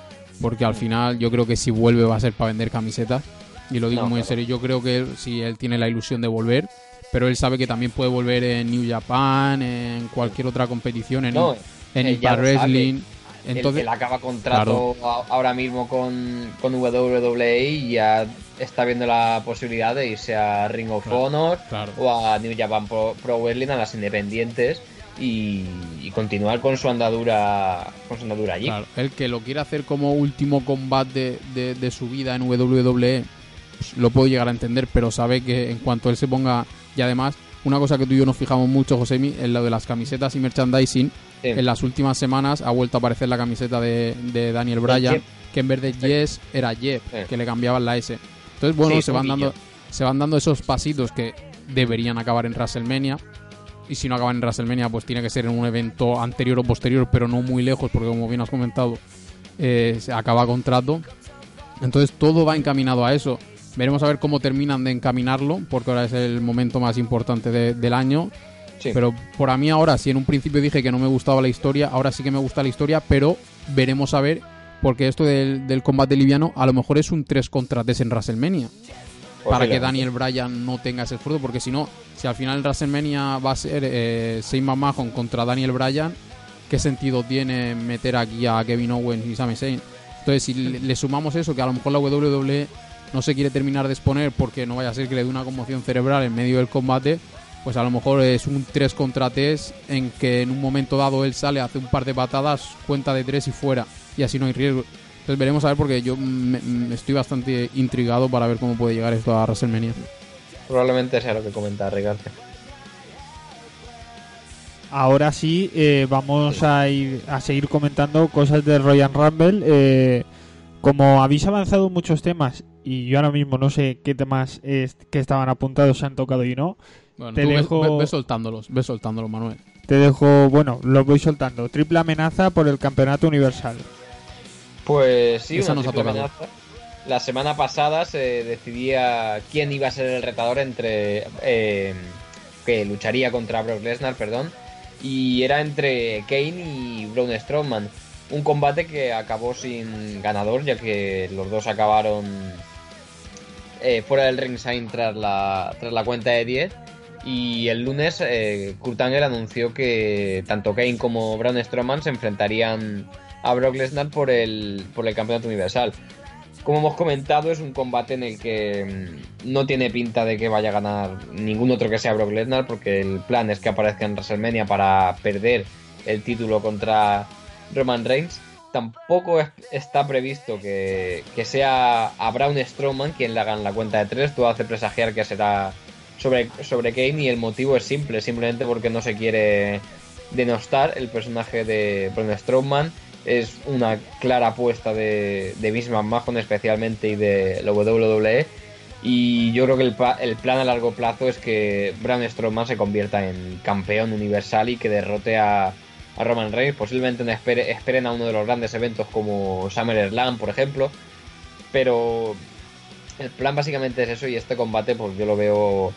porque al final yo creo que si vuelve va a ser para vender camisetas. Y lo digo No, muy en serio, yo creo que sí, él tiene la ilusión de volver, pero él sabe que también puede volver en New Japan, en cualquier otra competición, en, No, en Impact. Wrestling. Entonces, él, acaba contrato ahora mismo con, con WWE y ya está viendo la posibilidad de irse a Ring of Claro, Honor claro. o a New Japan Pro, Pro Wrestling a las independientes y, y continuar con su andadura con su andadura allí. Claro, el que lo quiera hacer como último combate de, de- de su vida en WWE, pues, lo puedo llegar a entender, pero sabe que en cuanto él se ponga. Y además, una cosa que tú y yo nos fijamos mucho, Josemi, en lo de las camisetas y merchandising. Sí. En las últimas semanas ha vuelto a aparecer la camiseta de, de Daniel Bryan, que en vez de Yes era Sí. que le cambiaban la S. Entonces, bueno, Sí, se van dando se van dando esos pasitos que deberían acabar en WrestleMania. Y si no acaban en WrestleMania, pues tiene que ser en un evento anterior o posterior, pero no muy lejos, porque como bien has comentado, eh, se acaba contrato. Entonces todo va encaminado a eso. Veremos a ver cómo terminan de encaminarlo, porque ahora es el momento más importante de- del año. Sí. Pero por a mí ahora, si en un principio dije que no me gustaba la historia, ahora sí que me gusta la historia, pero veremos a ver, porque esto del, del combate liviano a lo mejor es un 3 contra 3 en WrestleMania para que. Daniel Bryan no tenga ese esfuerzo, porque si no, si al final WrestleMania va a ser eh, Shane McMahon contra Daniel Bryan, ¿qué sentido tiene meter aquí a Kevin Owens y Sami Zayn? Entonces, si le, le sumamos eso, que a lo mejor la WWE no se quiere terminar de exponer porque no vaya a ser que le dé una conmoción cerebral en medio del combate, pues a lo mejor es un 3 contra 3 en que en un momento dado él sale, hace un par de patadas, cuenta de 3 y fuera, y así no hay riesgo. Entonces veremos a ver porque yo me- me estoy bastante intrigado para ver cómo puede llegar esto a WrestleMania. Probablemente sea lo que comenta Ricardo. Ahora sí, eh, vamos a ir a seguir comentando cosas de Royal Rumble. Eh, como habéis avanzado muchos temas y yo ahora mismo no sé qué temas es- que estaban apuntados se han tocado y no, Bueno, Te tú dejo- ves, ves soltándolos, ves soltándolos, Manuel. te dejo, bueno, los voy soltando. Triple amenaza por el campeonato universal. Pues sí, Esa una nos triple amenaza. La semana pasada se decidía quién iba a ser el retador entre. eh, que lucharía contra Brock Lesnar, perdón. Y era entre Kane y Braun Strowman. Un combate que acabó sin ganador, ya que los dos acabaron eh, fuera del ringside tras la, tras la cuenta de 10. Y el lunes eh, Kurt Angle anunció que tanto Kane como Braun Strowman se enfrentarían a Brock Lesnar por el, por el campeonato universal. Como hemos comentado, es un combate en el que mm, no tiene pinta de que vaya a ganar ningún otro que sea Brock Lesnar, porque el plan es que aparezca en WrestleMania para perder el título contra Roman Reigns. Tampoco es- está previsto que, que sea a Braun Strowman quien le hagan la cuenta de tres. Todo hace presagiar que será sobre, sobre Kane y el motivo es simple, simplemente porque no se quiere denostar el personaje de Braun Strowman. Es una clara apuesta de, de Vince McMahon especialmente y de la WWE. Y yo creo que el, el plan a largo plazo es que Braun Strowman se convierta en campeón universal y que derrote a, a Roman Reigns. Posiblemente esperen a uno de los grandes eventos como SummerSlam, por ejemplo. Pero el plan básicamente es eso y este combate pues yo lo veo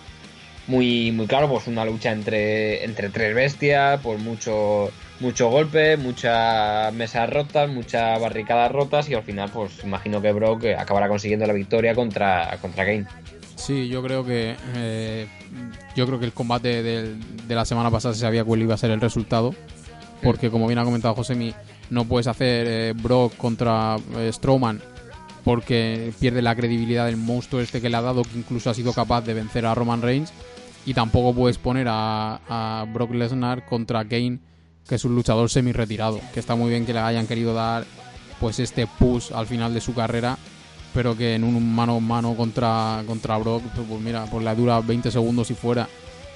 muy, muy claro, pues una lucha entre, entre tres bestias, por mucho, mucho golpe, muchas mesas rotas, muchas barricadas rotas y al final pues imagino que Brock acabará consiguiendo la victoria contra, contra Kane. Sí, yo creo que eh, yo creo que el combate de la semana pasada se sabía cuál iba a ser el resultado, porque como bien ha comentado Josemi, no puedes hacer eh, Brock contra eh, Strowman porque pierde la credibilidad del monstruo este que le ha dado, que incluso ha sido capaz de vencer a Roman Reigns, y tampoco puedes poner a, Brock Lesnar contra Kane, que es un luchador semi retirado, que está muy bien que le hayan querido dar pues este push al final de su carrera pero que en un mano a mano contra, contra Brock, pues, pues mira, pues le dura 20 segundos y fuera.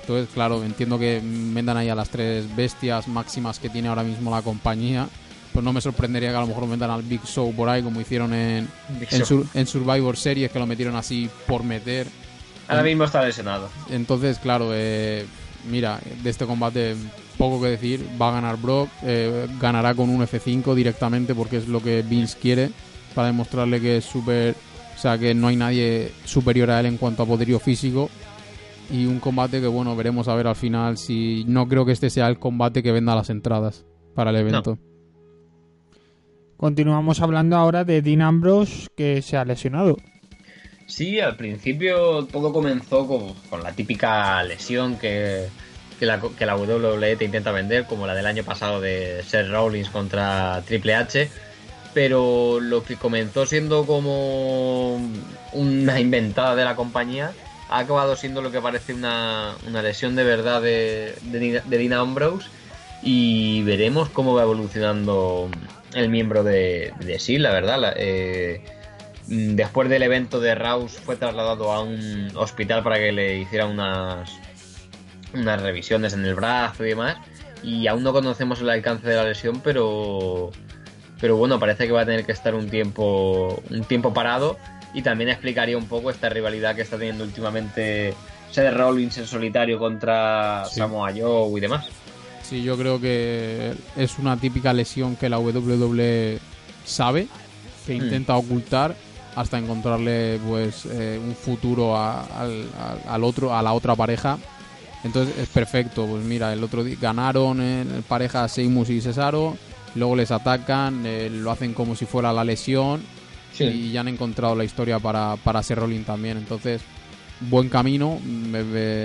Entonces, claro, entiendo que vendan ahí a las tres bestias máximas que tiene ahora mismo la compañía. Pues no me sorprendería que a lo mejor vendan al Big Show por ahí, como hicieron en, en, Sur- en Survivor Series, que lo metieron así por meter. Ahora mismo está lesionado. Entonces, claro, eh, mira, de este combate poco que decir. Va a ganar Brock, eh, ganará con un F5 directamente porque es lo que Vince quiere para demostrarle que es súper, o sea, que no hay nadie superior a él en cuanto a poderío físico. Y un combate que, bueno, veremos a ver al final si no creo que este sea el combate que venda las entradas para el evento. Continuamos hablando ahora de Dean Ambrose que se ha lesionado. Sí, al principio todo comenzó con, con la típica lesión que, que, la, que la WWE te intenta vender, como la del año pasado de Seth Rollins contra Triple H. Pero lo que comenzó siendo como una inventada de la compañía ha acabado siendo lo que parece una, una lesión de verdad de, de, de Ambrose. Y veremos cómo va evolucionando el miembro de, de SEAL, la verdad. Eh, Después del evento de Raus fue trasladado a un hospital para que le hicieran unas, unas revisiones en el brazo y demás. Y aún no conocemos el alcance de la lesión, pero, pero bueno, parece que va a tener que estar un tiempo, un tiempo parado. Y también explicaría un poco esta rivalidad que está teniendo últimamente Seth Rollins en solitario contra Sí. Samoa Joe y demás. Sí, yo creo que es una típica lesión que la WWE sabe, que Hmm. intenta ocultar hasta encontrarle pues eh, un futuro a- al, otro a la otra pareja. Entonces es perfecto. Pues mira, el otro día ganaron en pareja Seimus y Cesaro, luego les atacan, eh, lo hacen como si fuera la lesión y ya han encontrado la historia para, para Seth Rollins también. Entonces, buen camino.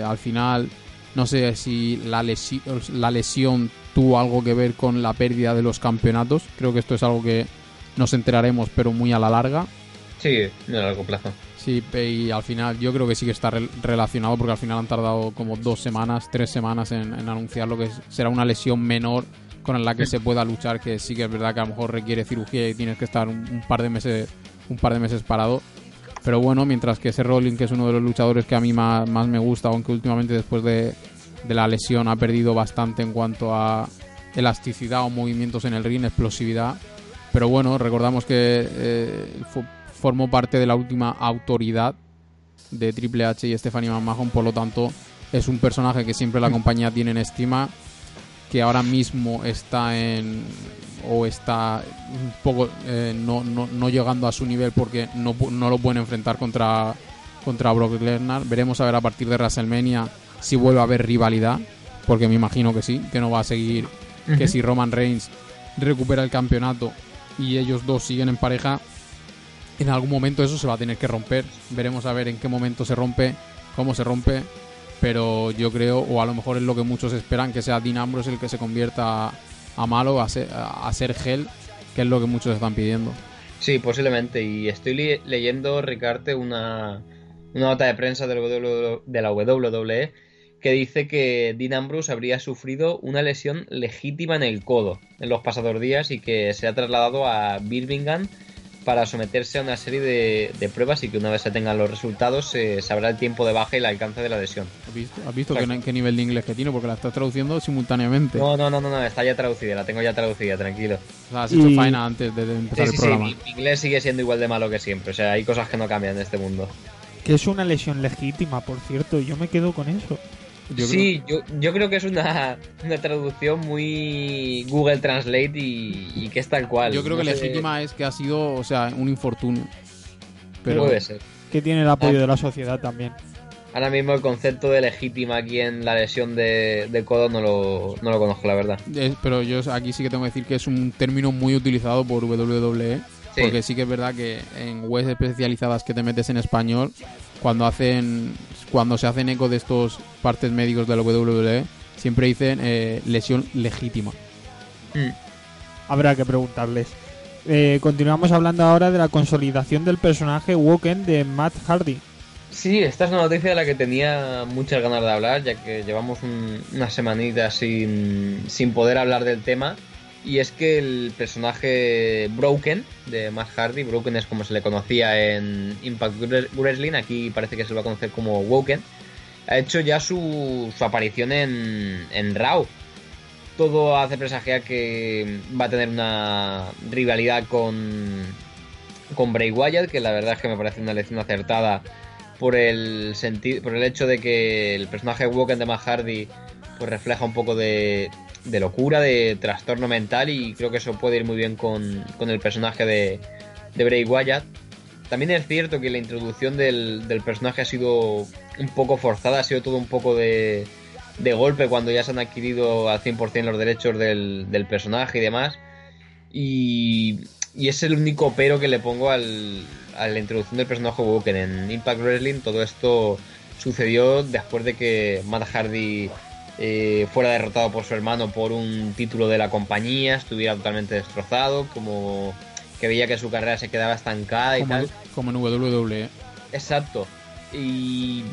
Al final, no sé si la, lesi- la lesión tuvo algo que ver con la pérdida de los campeonatos. Creo que esto es algo que nos enteraremos, pero muy a la larga. Sí, el largo plazo. Sí, y al final yo creo que sí que está rel- relacionado porque al final han tardado como dos semanas, tres semanas en, en anunciar lo que será una lesión menor con la que se pueda luchar, que sí que es verdad que a lo mejor requiere cirugía y tienes que estar un, par de meses un par de meses parado. Pero bueno, mientras que ese Rolling, que es uno de los luchadores que a mí más, más me gusta, aunque últimamente después de, de la lesión ha perdido bastante en cuanto a elasticidad o movimientos en el ring, explosividad. Pero bueno, recordamos que eh, formó parte de la última autoridad de Triple H y Stephanie McMahon, por lo tanto es un personaje que siempre la compañía tiene en estima, que ahora mismo está en o está un poco eh, no, no, no llegando a su nivel porque no, no lo pueden enfrentar contra, contra Brock Lesnar. Veremos a ver a partir de WrestleMania si vuelve a haber rivalidad, porque me imagino que sí, que no va a seguir, que si Roman Reigns recupera el campeonato y ellos dos siguen en pareja, en algún momento eso se va a tener que romper. Veremos a ver en qué momento se rompe, cómo se rompe. Pero yo creo, o a lo mejor es lo que muchos esperan, que sea Dean Ambrose el que se convierta a, malo, a ser, a ser Hell, que es lo que muchos están pidiendo. Sí, posiblemente. Y estoy li- leyendo, Ricarte, una, una nota de prensa del W- de la WWE que dice que Dean Ambrose habría sufrido una lesión legítima en el codo en los pasados días y que se ha trasladado a Birmingham para someterse a una serie de, de pruebas y que una vez se tengan los resultados se sabrá el tiempo de baja y el alcance de la lesión. ¿Has visto, ¿Has visto qué, qué nivel de inglés que tiene? Porque la estás traduciendo simultáneamente. No, no, no, no, no, está ya traducida, la tengo ya traducida, tranquilo. O sea, has hecho Y- faena antes de, de empezar Sí, sí, el sí, programa. mi mi inglés sigue siendo igual de malo que siempre, o sea, hay cosas que no cambian en este mundo. Que es una lesión legítima, por cierto. Yo me quedo con eso. Yo sí, yo, yo creo que es una, una traducción muy Google Translate y, y que es tal cual. Yo creo que sé- legítima es que ha sido, o sea, un infortunio. Pero Puede ser. Que tiene el apoyo Ah. de la sociedad también. Ahora mismo el concepto de legítima aquí en la lesión de, de codo no lo, no lo conozco, la verdad. Pero yo aquí sí que tengo que decir que es un término muy utilizado por WWE. Sí. Porque sí que es verdad que en webs especializadas que te metes en español, cuando hacen cuando se hacen eco de estos partes médicos de la WWE, siempre dicen eh, lesión legítima. Mm. Habrá que preguntarles. Eh, continuamos hablando ahora de la consolidación del personaje Woken de Matt Hardy. Sí, esta es una noticia de la que tenía muchas ganas de hablar, ya que llevamos un- una semanita sin, sin poder hablar del tema. Y es que el personaje Broken de Matt Hardy, Broken es como se le conocía en Impact Wre- Wrestling, aquí parece que se lo va a conocer como Woken, ha hecho ya su, su aparición en, en Raw. Todo hace presagiar que va a tener una rivalidad con, con Bray Wyatt, que la verdad es que me parece una elección acertada por el sentido, por el hecho de que el personaje Woken de Matt Hardy pues refleja un poco de, de locura, de trastorno mental y creo que eso puede ir muy bien con, con el personaje de, de Bray Wyatt. También es cierto que la introducción del, del personaje ha sido un poco forzada, ha sido todo un poco de, de golpe cuando ya se han adquirido al 100% los derechos del, del personaje y demás. Y, y es el único pero que le pongo al, a la introducción del personaje Woken en Impact Wrestling. Todo esto sucedió después de que Matt Hardy eh, fuera derrotado por su hermano por un título de la compañía, estuviera totalmente destrozado, como que veía que su carrera se quedaba estancada y Como, tal. como en WWE. Exacto. Y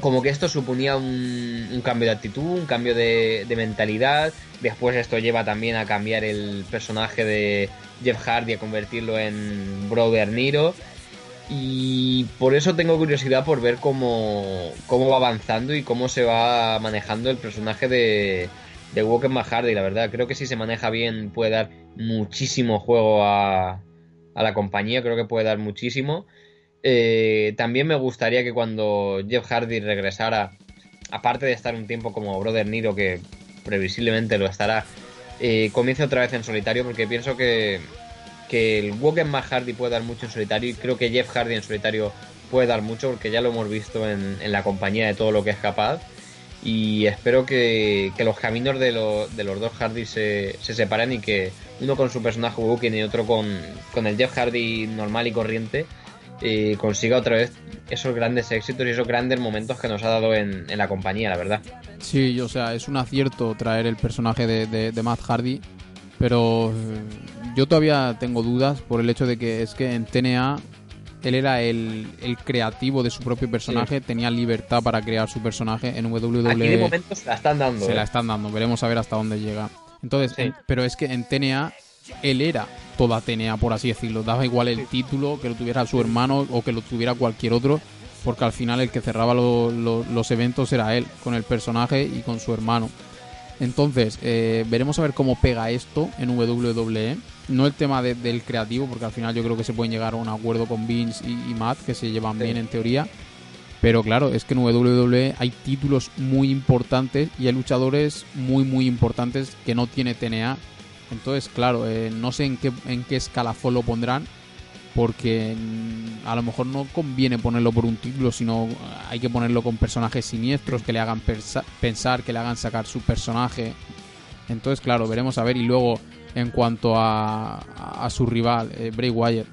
como que esto suponía un, un cambio de actitud, un cambio de, de mentalidad. Después esto lleva también a cambiar el personaje de Jeff Hardy, a convertirlo en Brother Nero. Y por eso tengo curiosidad por ver cómo, cómo va avanzando y cómo se va manejando el personaje de, de Walker Hardy. La verdad, creo que si se maneja bien puede dar muchísimo juego a, a la compañía, creo que puede dar muchísimo. Eh, también me gustaría que cuando Jeff Hardy regresara, aparte de estar un tiempo como Brother Nero, que previsiblemente lo estará, eh, comience otra vez en solitario, porque pienso que, que el Woken Matt Hardy puede dar mucho en solitario y creo que Jeff Hardy en solitario puede dar mucho, porque ya lo hemos visto en, en la compañía de todo lo que es capaz. Y espero que, que los caminos de, lo- de los dos Hardy se, se separen y que uno con su personaje Woken y otro con, con el Jeff Hardy normal y corriente eh, consiga otra vez esos grandes éxitos y esos grandes momentos que nos ha dado en, en la compañía, la verdad. Sí, o sea, es un acierto traer el personaje de, de- de Matt Hardy, pero eh, yo todavía tengo dudas por el hecho de que es que en TNA él era el, el creativo de su propio personaje, tenía libertad para crear su personaje en WWE. Aquí de momento se la están dando. se ¿eh? la están dando, veremos a ver hasta dónde llega. Entonces, Sí. en- pero es que en TNA él era toda TNA, por así decirlo. Daba igual el título que lo tuviera su hermano o que lo tuviera cualquier otro, porque al final el que cerraba lo- lo- los eventos era él, con el personaje y con su hermano. Entonces, eh, veremos a ver cómo pega esto en WWE. No el tema de- del creativo, porque al final yo creo que se pueden llegar a un acuerdo con Vince y, y Matt, que se llevan Sí. bien en teoría. Pero claro, es que en WWE hay títulos muy importantes y hay luchadores muy, muy importantes que no tiene TNA. Entonces, claro, eh, no sé en qué, en qué escalafón lo pondrán, porque mm, a lo mejor no conviene ponerlo por un título, sino eh, hay que ponerlo con personajes siniestros que le hagan pensar, que le hagan sacar su personaje. Entonces, claro, veremos a ver. Y luego, en cuanto a, a su rival, eh, Bray Wyatt,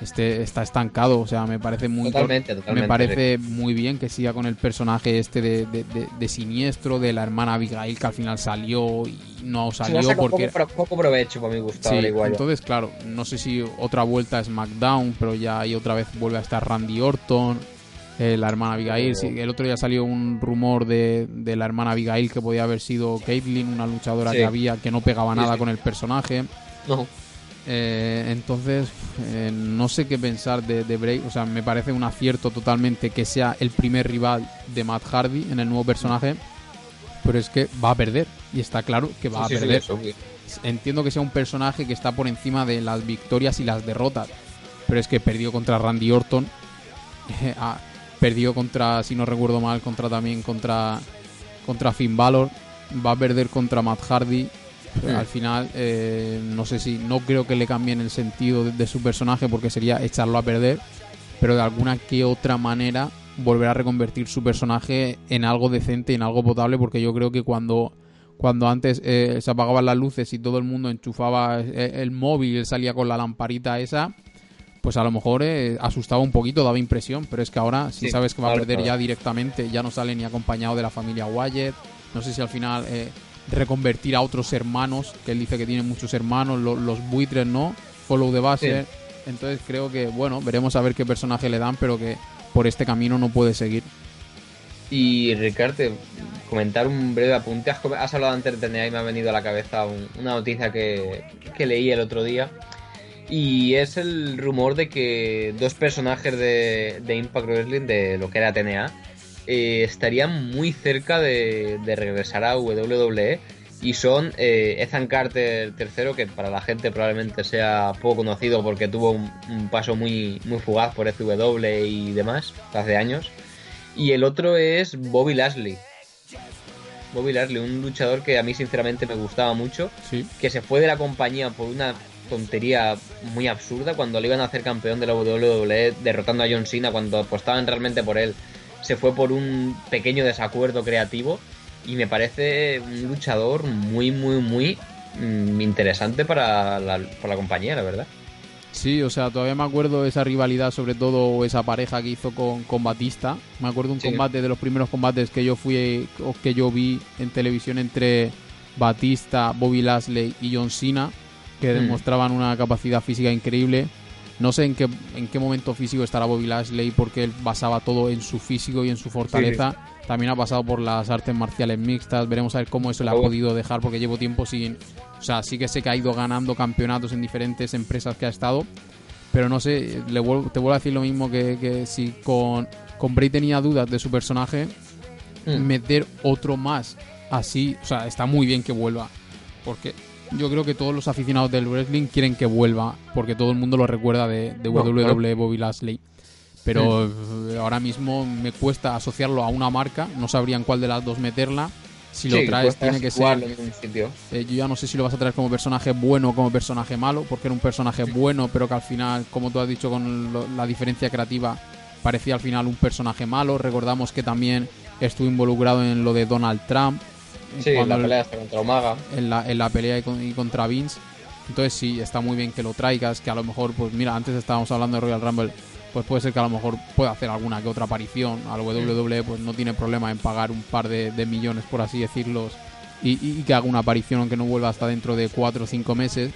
este está estancado, o sea, me parece muy Totalmente, totalmente. me parece muy bien que siga con el personaje este de, de- de- de siniestro, de la hermana Abigail, que al final salió y no salió porque... poco, pro- poco provecho para mi gusto. Sí, entonces, claro, no sé si otra vuelta es SmackDown, pero ya ahí otra vez vuelve a estar Randy Orton, eh, la hermana Abigail. Sí, el otro día salió un rumor de, de la hermana Abigail que podía haber sido Caitlyn, una luchadora Sí. que había que no pegaba nada sí. con el personaje. No. Eh, entonces, eh, no sé qué pensar de, de Bray. O sea, me parece un acierto totalmente que sea el primer rival de Matt Hardy en el nuevo personaje. Pero es que va a perder. Y está claro que va a perder. Entiendo que sea un personaje que está por encima de las victorias y las derrotas. Pero es que perdió contra Randy Orton. perdió contra, si no recuerdo mal, contra también contra, contra Finn Balor. Va a perder contra Matt Hardy. Al final, eh, no sé si, no creo que le cambien el sentido de, de su personaje porque sería echarlo a perder. Pero de alguna que otra manera volver a reconvertir su personaje en algo decente, en algo potable, porque yo creo que cuando, cuando antes eh, se apagaban las luces y todo el mundo enchufaba eh, el móvil, salía con la lamparita esa, pues a lo mejor eh, asustaba un poquito, daba impresión, pero es que ahora si Sí, sabes que va a perder claro. ya directamente, ya no sale ni acompañado de la familia Wyatt, no sé si al final eh, reconvertir a otros hermanos, que él dice que tiene muchos hermanos, lo- los buitres, ¿no? Follow the base. Entonces creo que, bueno, veremos a ver qué personaje le dan, pero que por este camino no puede seguir. Y Ricardo, comentar un breve apunte. Has, hablado antes de TNA y me ha venido a la cabeza un- una noticia que, que leí el otro día. Y es el rumor de que dos personajes de, de Impact Wrestling, de lo que era TNA, eh, estarían muy cerca de, de regresar a WWE. Y son eh, Ethan Carter III, que para la gente probablemente sea poco conocido porque tuvo un, un paso muy, muy fugaz por FW y demás hace años. Y el otro es Bobby Lashley. Bobby Lashley, un luchador que a mí sinceramente me gustaba mucho, Sí. que se fue de la compañía por una tontería muy absurda cuando le iban a hacer campeón de la WWE derrotando a John Cena cuando apostaban realmente por él. Se fue por un pequeño desacuerdo creativo y me parece un luchador muy, muy, muy mm, interesante para la, para la compañía, la verdad. Sí, o sea, todavía me acuerdo esa rivalidad, sobre todo esa pareja que hizo con, con Batista. Me acuerdo un Sí. combate de los primeros combates que yo fui o que yo vi en televisión entre Batista, Bobby Lashley y John Cena, que Mm. demostraban una capacidad física increíble. No sé en qué, en qué momento físico estará Bobby Lashley porque él basaba todo en su físico y en su fortaleza. También ha pasado por las artes marciales mixtas. Veremos a ver cómo eso le ha podido dejar porque llevo tiempo sin... O sea, sí que sé que ha ido ganando campeonatos en diferentes empresas que ha estado. Pero no sé, le vuelvo- te vuelvo a decir lo mismo que, que si con, con Bray tenía dudas de su personaje, Mm. meter otro más así, o sea, está muy bien que vuelva. Porque yo creo que todos los aficionados del wrestling quieren que vuelva, porque todo el mundo lo recuerda de, de No, WWE Bobby Lashley. Pero eh, ahora mismo me cuesta asociarlo a una marca, no sabrían cuál de las dos meterla. Si lo traes, puedes tiene que ser. eh, yo ya no sé si lo vas a traer como personaje bueno o como personaje malo, porque era un personaje bueno, pero que al final, como tú has dicho con lo- la diferencia creativa, parecía al final un personaje malo. Recordamos que también estuvo involucrado en lo de Donald Trump. Sí, en la el- pelea hasta contra Omaga. en la, en la pelea y, con- y contra Vince. Entonces sí, está muy bien que lo traigas, que a lo mejor, pues mira, antes estábamos hablando de Royal Rumble, pues puede ser que a lo mejor pueda hacer alguna que otra aparición. A la WWE pues no tiene problema en pagar un par de, de millones, por así decirlos, y, y- y que haga una aparición aunque no vuelva hasta dentro de cuatro o cinco meses.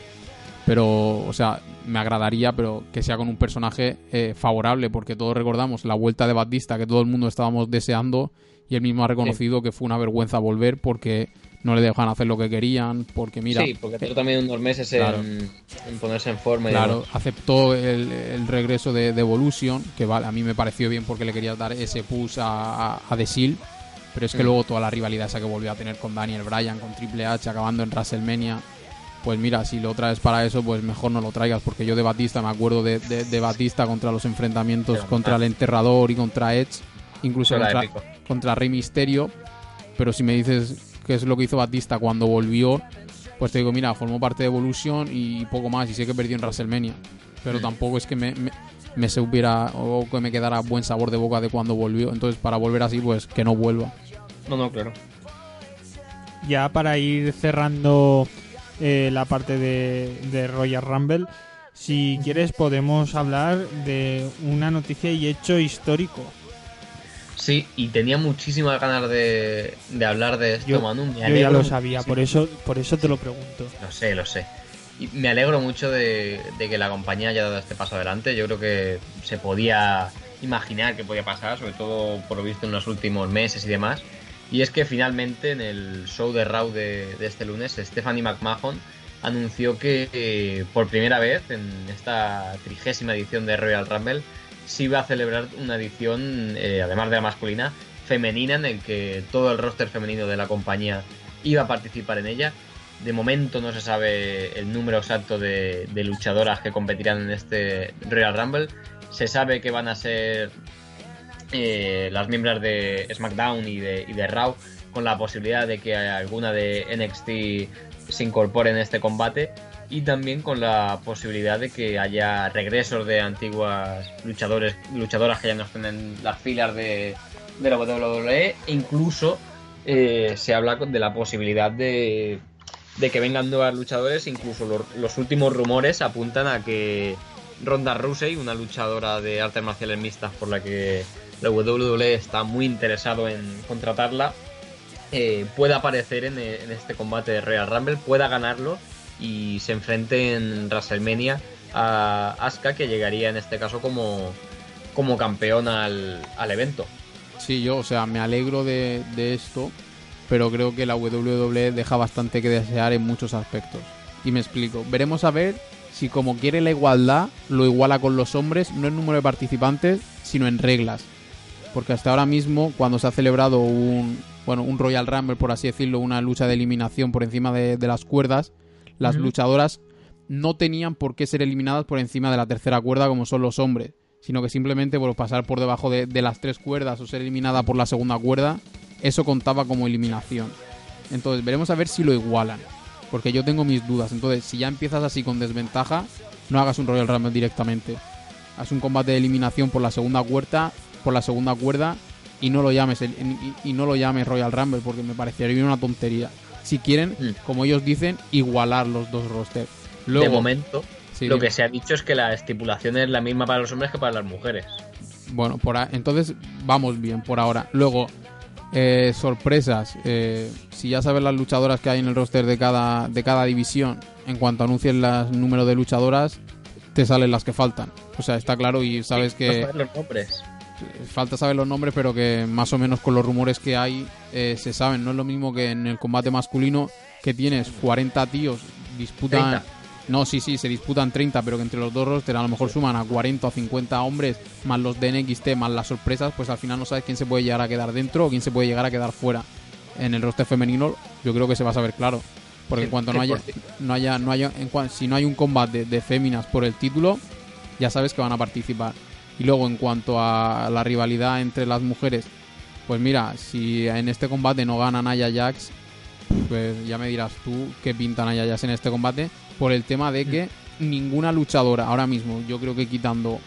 Pero, o sea, me agradaría, pero que sea con un personaje eh, favorable, porque todos recordamos la vuelta de Batista que todo el mundo estábamos deseando y él mismo ha reconocido que fue una vergüenza volver porque no le dejan hacer lo que querían, porque mira, sí, porque tardó también unos meses en, ponerse en forma. y claro, demás. aceptó el, el regreso de, de Evolution, que vale, a mí me pareció bien porque le quería dar ese push a, a, a The Shield, pero es que Mm. luego toda la rivalidad esa que volvió a tener con Daniel Bryan, con Triple H, acabando en WrestleMania, pues mira, si lo traes para eso, pues mejor no lo traigas, porque yo de Batista me acuerdo de, de- de Batista contra los enfrentamientos Pero, contra el Enterrador y contra Edge, incluso contra, épico. contra Rey Misterio, pero si me dices qué es lo que hizo Batista cuando volvió, pues te digo, mira, formó parte de Evolution y poco más, y sé que perdió en WrestleMania, pero Mm. tampoco es que me, me, me se hubiera o que me quedara buen sabor de boca de cuando volvió, entonces para volver así, pues que no vuelva. No, no, claro. Ya para ir cerrando eh, la parte de, de Royal Rumble, si quieres podemos hablar de una noticia y hecho histórico. Sí, y tenía muchísimas ganas de, de hablar de esto, Yo- Manu. Me Yo ya lo sabía, por eso, por eso te lo pregunto. Lo sé, lo sé. Y me alegro mucho de, de que la compañía haya dado este paso adelante. Yo creo que se podía imaginar que podía pasar, sobre todo por lo visto en los últimos meses y demás. Y es que finalmente en el show de Raw de, este lunes, Stephanie McMahon anunció que eh, por primera vez en esta trigésima edición de Royal Rumble se iba a celebrar una edición, eh, además de la masculina, femenina, en el que todo el roster femenino de la compañía iba a participar en ella. De momento no se sabe el número exacto de, de luchadoras que competirán en este Royal Rumble. Se sabe que van a ser eh, las miembros de SmackDown y de, y de Raw, con la posibilidad de que alguna de NXT se incorpore en este combate. y también con la posibilidad de que haya regresos de antiguas luchadores, luchadoras que ya no estén en las filas de, de la WWE, e incluso eh, se habla de la posibilidad de, de que vengan nuevas luchadores, incluso los, últimos rumores apuntan a que Ronda Rousey, una luchadora de artes marciales mixtas por la que la WWE está muy interesado en contratarla, eh, pueda aparecer en, en este combate de Royal Rumble, pueda ganarlo y se enfrente en WrestleMania a Asuka, que llegaría en este caso como, como campeón al, al evento. Sí, yo, o sea, me alegro de, de esto, pero creo que la WWE deja bastante que desear en muchos aspectos. Y me explico. Veremos a ver si como quiere la igualdad, lo iguala con los hombres, no en número de participantes, sino en reglas. Porque hasta ahora mismo, cuando se ha celebrado un, bueno, un Royal Rumble, por así decirlo, una lucha de eliminación por encima de, de las cuerdas, las luchadoras no tenían por qué ser eliminadas por encima de la tercera cuerda como son los hombres, sino que simplemente por pasar por debajo de, de las tres cuerdas o ser eliminada por la segunda cuerda, eso contaba como eliminación. Entonces veremos a ver si lo igualan, porque yo tengo mis dudas. Entonces, si ya empiezas así con desventaja, no hagas un Royal Rumble directamente. Haz un combate de eliminación por la segunda cuerda, por la segunda cuerda y no lo llames el- y, y no lo llames Royal Rumble porque me parecería una tontería. Si quieren, Mm. como ellos dicen, igualar los dos rosters. Luego, de momento, sí, lo dime. que se ha dicho es que la estipulación es la misma para los hombres que para las mujeres. Bueno, por a- entonces vamos bien por ahora. Luego, eh, sorpresas. eh, si ya sabes las luchadoras que hay en el roster de cada, de cada división, en cuanto anuncien el número de luchadoras, te salen las que faltan. O sea, está claro y sabes que los nombres. Falta saber los nombres, pero que más o menos con los rumores que hay eh, se saben. No es lo mismo que en el combate masculino que tienes 40 tíos disputan. 30. No, sí, sí, se disputan 30, pero que entre los dos rosters a lo mejor suman a 40 o 50 hombres, más los de NXT, más las sorpresas, pues al final no sabes quién se puede llegar a quedar dentro o quién se puede llegar a quedar fuera. En el roster femenino yo creo que se va a saber claro. Porque en cuanto no haya, no haya, no haya, en cuan- si no hay un combate de féminas por el título, ya sabes que van a participar. Y luego en cuanto a la rivalidad entre las mujeres, pues mira, si en este combate no gana Naya Jax, pues ya me dirás tú qué pinta Naya Jax en este combate por el tema de que ninguna luchadora ahora mismo, yo creo que quitando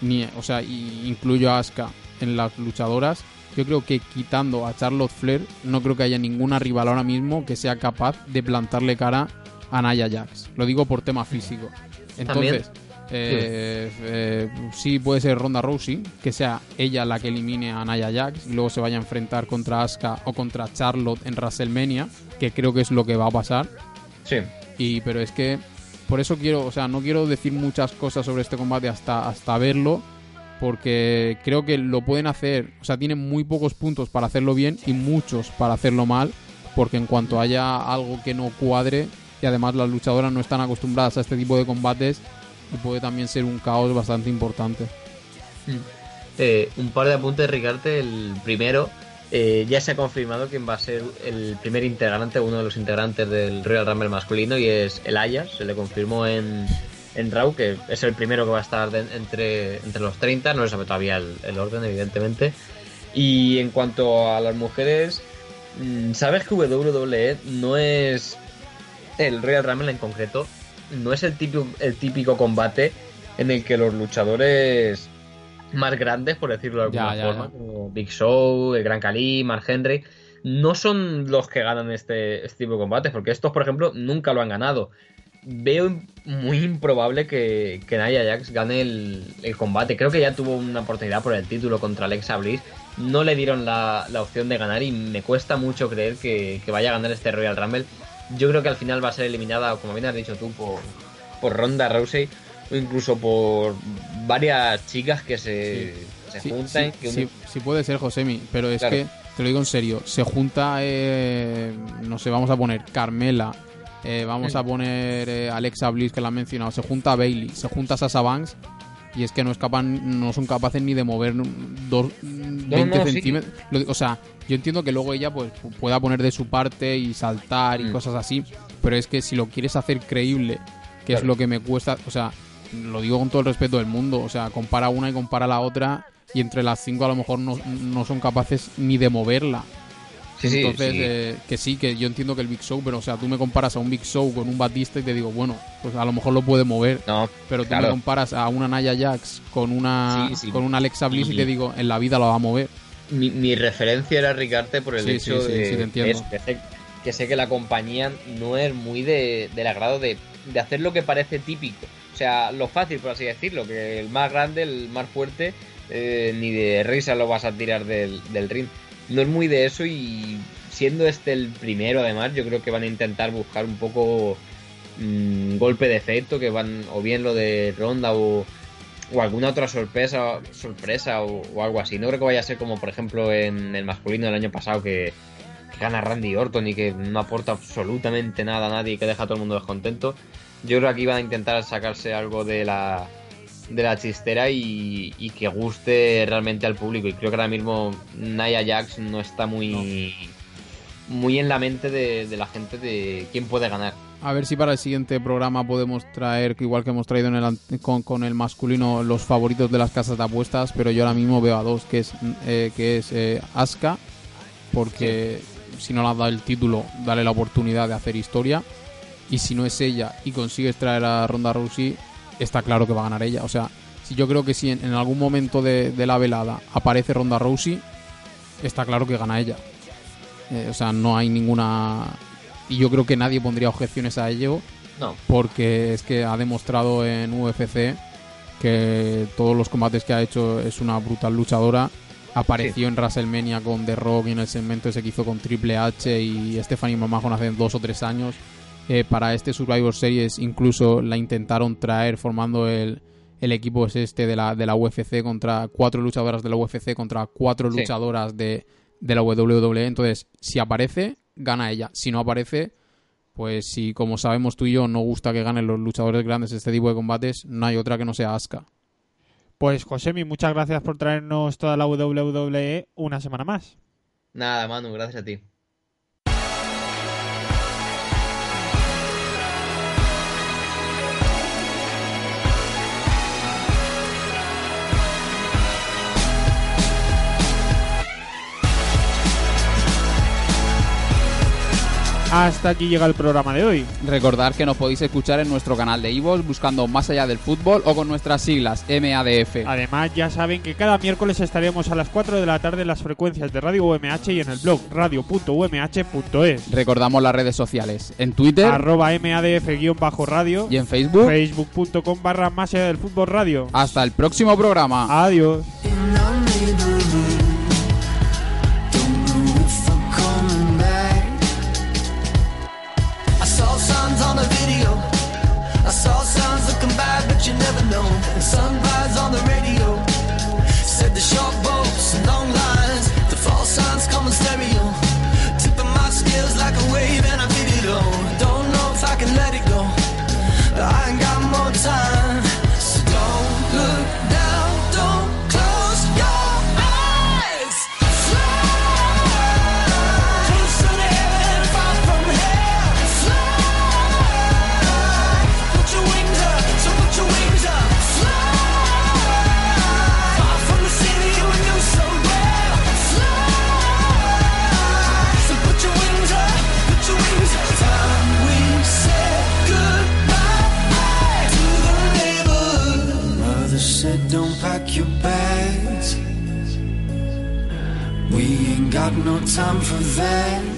ni, o sea, incluyo a Asuka en las luchadoras, yo creo que quitando a Charlotte Flair, no creo que haya ninguna rival ahora mismo que sea capaz de plantarle cara a Naya Jax. Lo digo por tema físico. Entonces, eh, eh, sí puede ser Ronda Rousey, que sea ella la que elimine a Naya Jax, y luego se vaya a enfrentar contra Asuka o contra Charlotte en WrestleMania, que creo que es lo que va a pasar. Sí. Y pero es que por eso quiero, o sea, no quiero decir muchas cosas sobre este combate hasta hasta verlo porque creo que lo pueden hacer, o sea, tienen muy pocos puntos para hacerlo bien y muchos para hacerlo mal, porque en cuanto haya algo que no cuadre y además las luchadoras no están acostumbradas a este tipo de combates y puede también ser un caos bastante importante. Eh, un par de apuntes, Ricarte. El primero, eh, ya se ha confirmado quién va a ser el primer integrante, uno de los integrantes del Royal Rumble masculino, y es el Ayas. Se le confirmó en, en Raw, que es el primero que va a estar entre, entre los 30. No se sabe todavía el, el orden, evidentemente. Y en cuanto a las mujeres, mm, sabes que WWE no es el Royal Rumble en concreto, no es el típico, el típico combate en el que los luchadores más grandes, por decirlo de alguna Ya, ya, forma, ya. como Big Show, el Gran Cali, Mark Henry, no son los que ganan este, este tipo de combates, porque estos, por ejemplo, nunca lo han ganado. Veo muy improbable que, que Nia Jax gane el, el combate. Creo que ya tuvo una oportunidad por el título contra Alexa Bliss. No le dieron la, la opción de ganar y me cuesta mucho creer que, que vaya a ganar este Royal Rumble. Yo creo que al final va a ser eliminada, como bien has dicho tú, por, por Ronda Rousey o incluso por varias chicas que se, se Sí, juntan. sí, que sí, uno- sí puede ser, Josemi, pero es Claro. que, te lo digo en serio, se junta, eh, no sé, vamos a poner Carmela, eh, vamos a poner eh, Alexa Bliss, que la han mencionado, se junta Bailey, se junta Sasha Banks, y es que no, es capaz, no son capaces ni de mover dos, 20 no, sí. centímetros. Lo- O sea, yo entiendo que luego ella pues pu- pueda poner de su parte y saltar y Mm. cosas así, pero es que si lo quieres hacer creíble, que es lo que me cuesta, o sea, lo digo con todo el respeto del mundo, o sea, compara una y compara la otra y entre las cinco a lo mejor no, no son capaces ni de moverla. Sí, Entonces, sí. eh, que sí, que yo entiendo que el Big Show, pero o sea, tú me comparas a un Big Show con un Batista y te digo, bueno, pues a lo mejor lo puede mover. No, Pero tú me comparas a una Naya Jax con una Sí, con una Alexa Bliss y, Y- te digo, en la vida lo va a mover. Mi, mi referencia era Ricarte por el Sí, hecho sí, sí, de sí, te entiendo. es que, sé, que sé que la compañía no es muy de, del agrado de, de hacer lo que parece típico. O sea, lo fácil, por así decirlo, que el más grande, el más fuerte, eh, ni de risa lo vas a tirar del, del ring. No es muy de eso y siendo este el primero, además, yo creo que van a intentar buscar un poco mm, golpe de efecto, que van o bien lo de Ronda o, o alguna otra sorpresa sorpresa o, o algo así. No creo que vaya a ser como por ejemplo en el masculino del año pasado que, que gana Randy Orton y que no aporta absolutamente nada a nadie y que deja a todo el mundo descontento. Yo creo que aquí van a intentar sacarse algo de la de la chistera y, y que guste realmente al público. Y creo que ahora mismo Nia Jax no está muy muy en la mente de, de la gente de quién puede ganar. A ver si para el siguiente programa podemos traer, que igual que hemos traído en el, con, con el masculino, los favoritos de las casas de apuestas, pero yo ahora mismo veo a dos, que es, eh, que es eh, Asuka, porque si no le has dado el título, dale la oportunidad de hacer historia, y si no es ella y consigues traer a Ronda Rousey, está claro que va a ganar ella. O sea, si yo creo que si en, en algún momento de, de la velada aparece Ronda Rousey, está claro que gana ella. Eh, o sea, no hay ninguna... Y yo creo que nadie pondría objeciones a ello No, porque es que ha demostrado en UFC que todos los combates que ha hecho es una brutal luchadora. Apareció en WrestleMania con The Rock y en el segmento ese que hizo con Triple H y Stephanie McMahon hace dos o tres años. Eh, para este Survivor Series incluso la intentaron traer formando el, el equipo es este de la, de la UFC contra cuatro luchadoras de la UFC contra cuatro Sí. luchadoras de, de la WWE. Entonces, si aparece, gana ella. Si no aparece, pues si como sabemos tú y yo no gusta que ganen los luchadores grandes este tipo de combates, no hay otra que no sea Asuka. Pues Josemi, muchas gracias por traernos toda la WWE una semana más. nada, Manu, gracias a ti. Hasta aquí llega el programa de hoy. Recordad que nos podéis escuchar en nuestro canal de iVoox buscando Más allá del fútbol o con nuestras siglas MADF. Además, ya saben que cada miércoles estaremos a las 4 de la tarde en las frecuencias de Radio UMH y en el blog radio.umh.es. Recordamos las redes sociales en Twitter Arroba MADF-radio y en Facebook. Facebook.com barra más allá del fútbol radio. Hasta el próximo programa. Adiós. Got no time for that.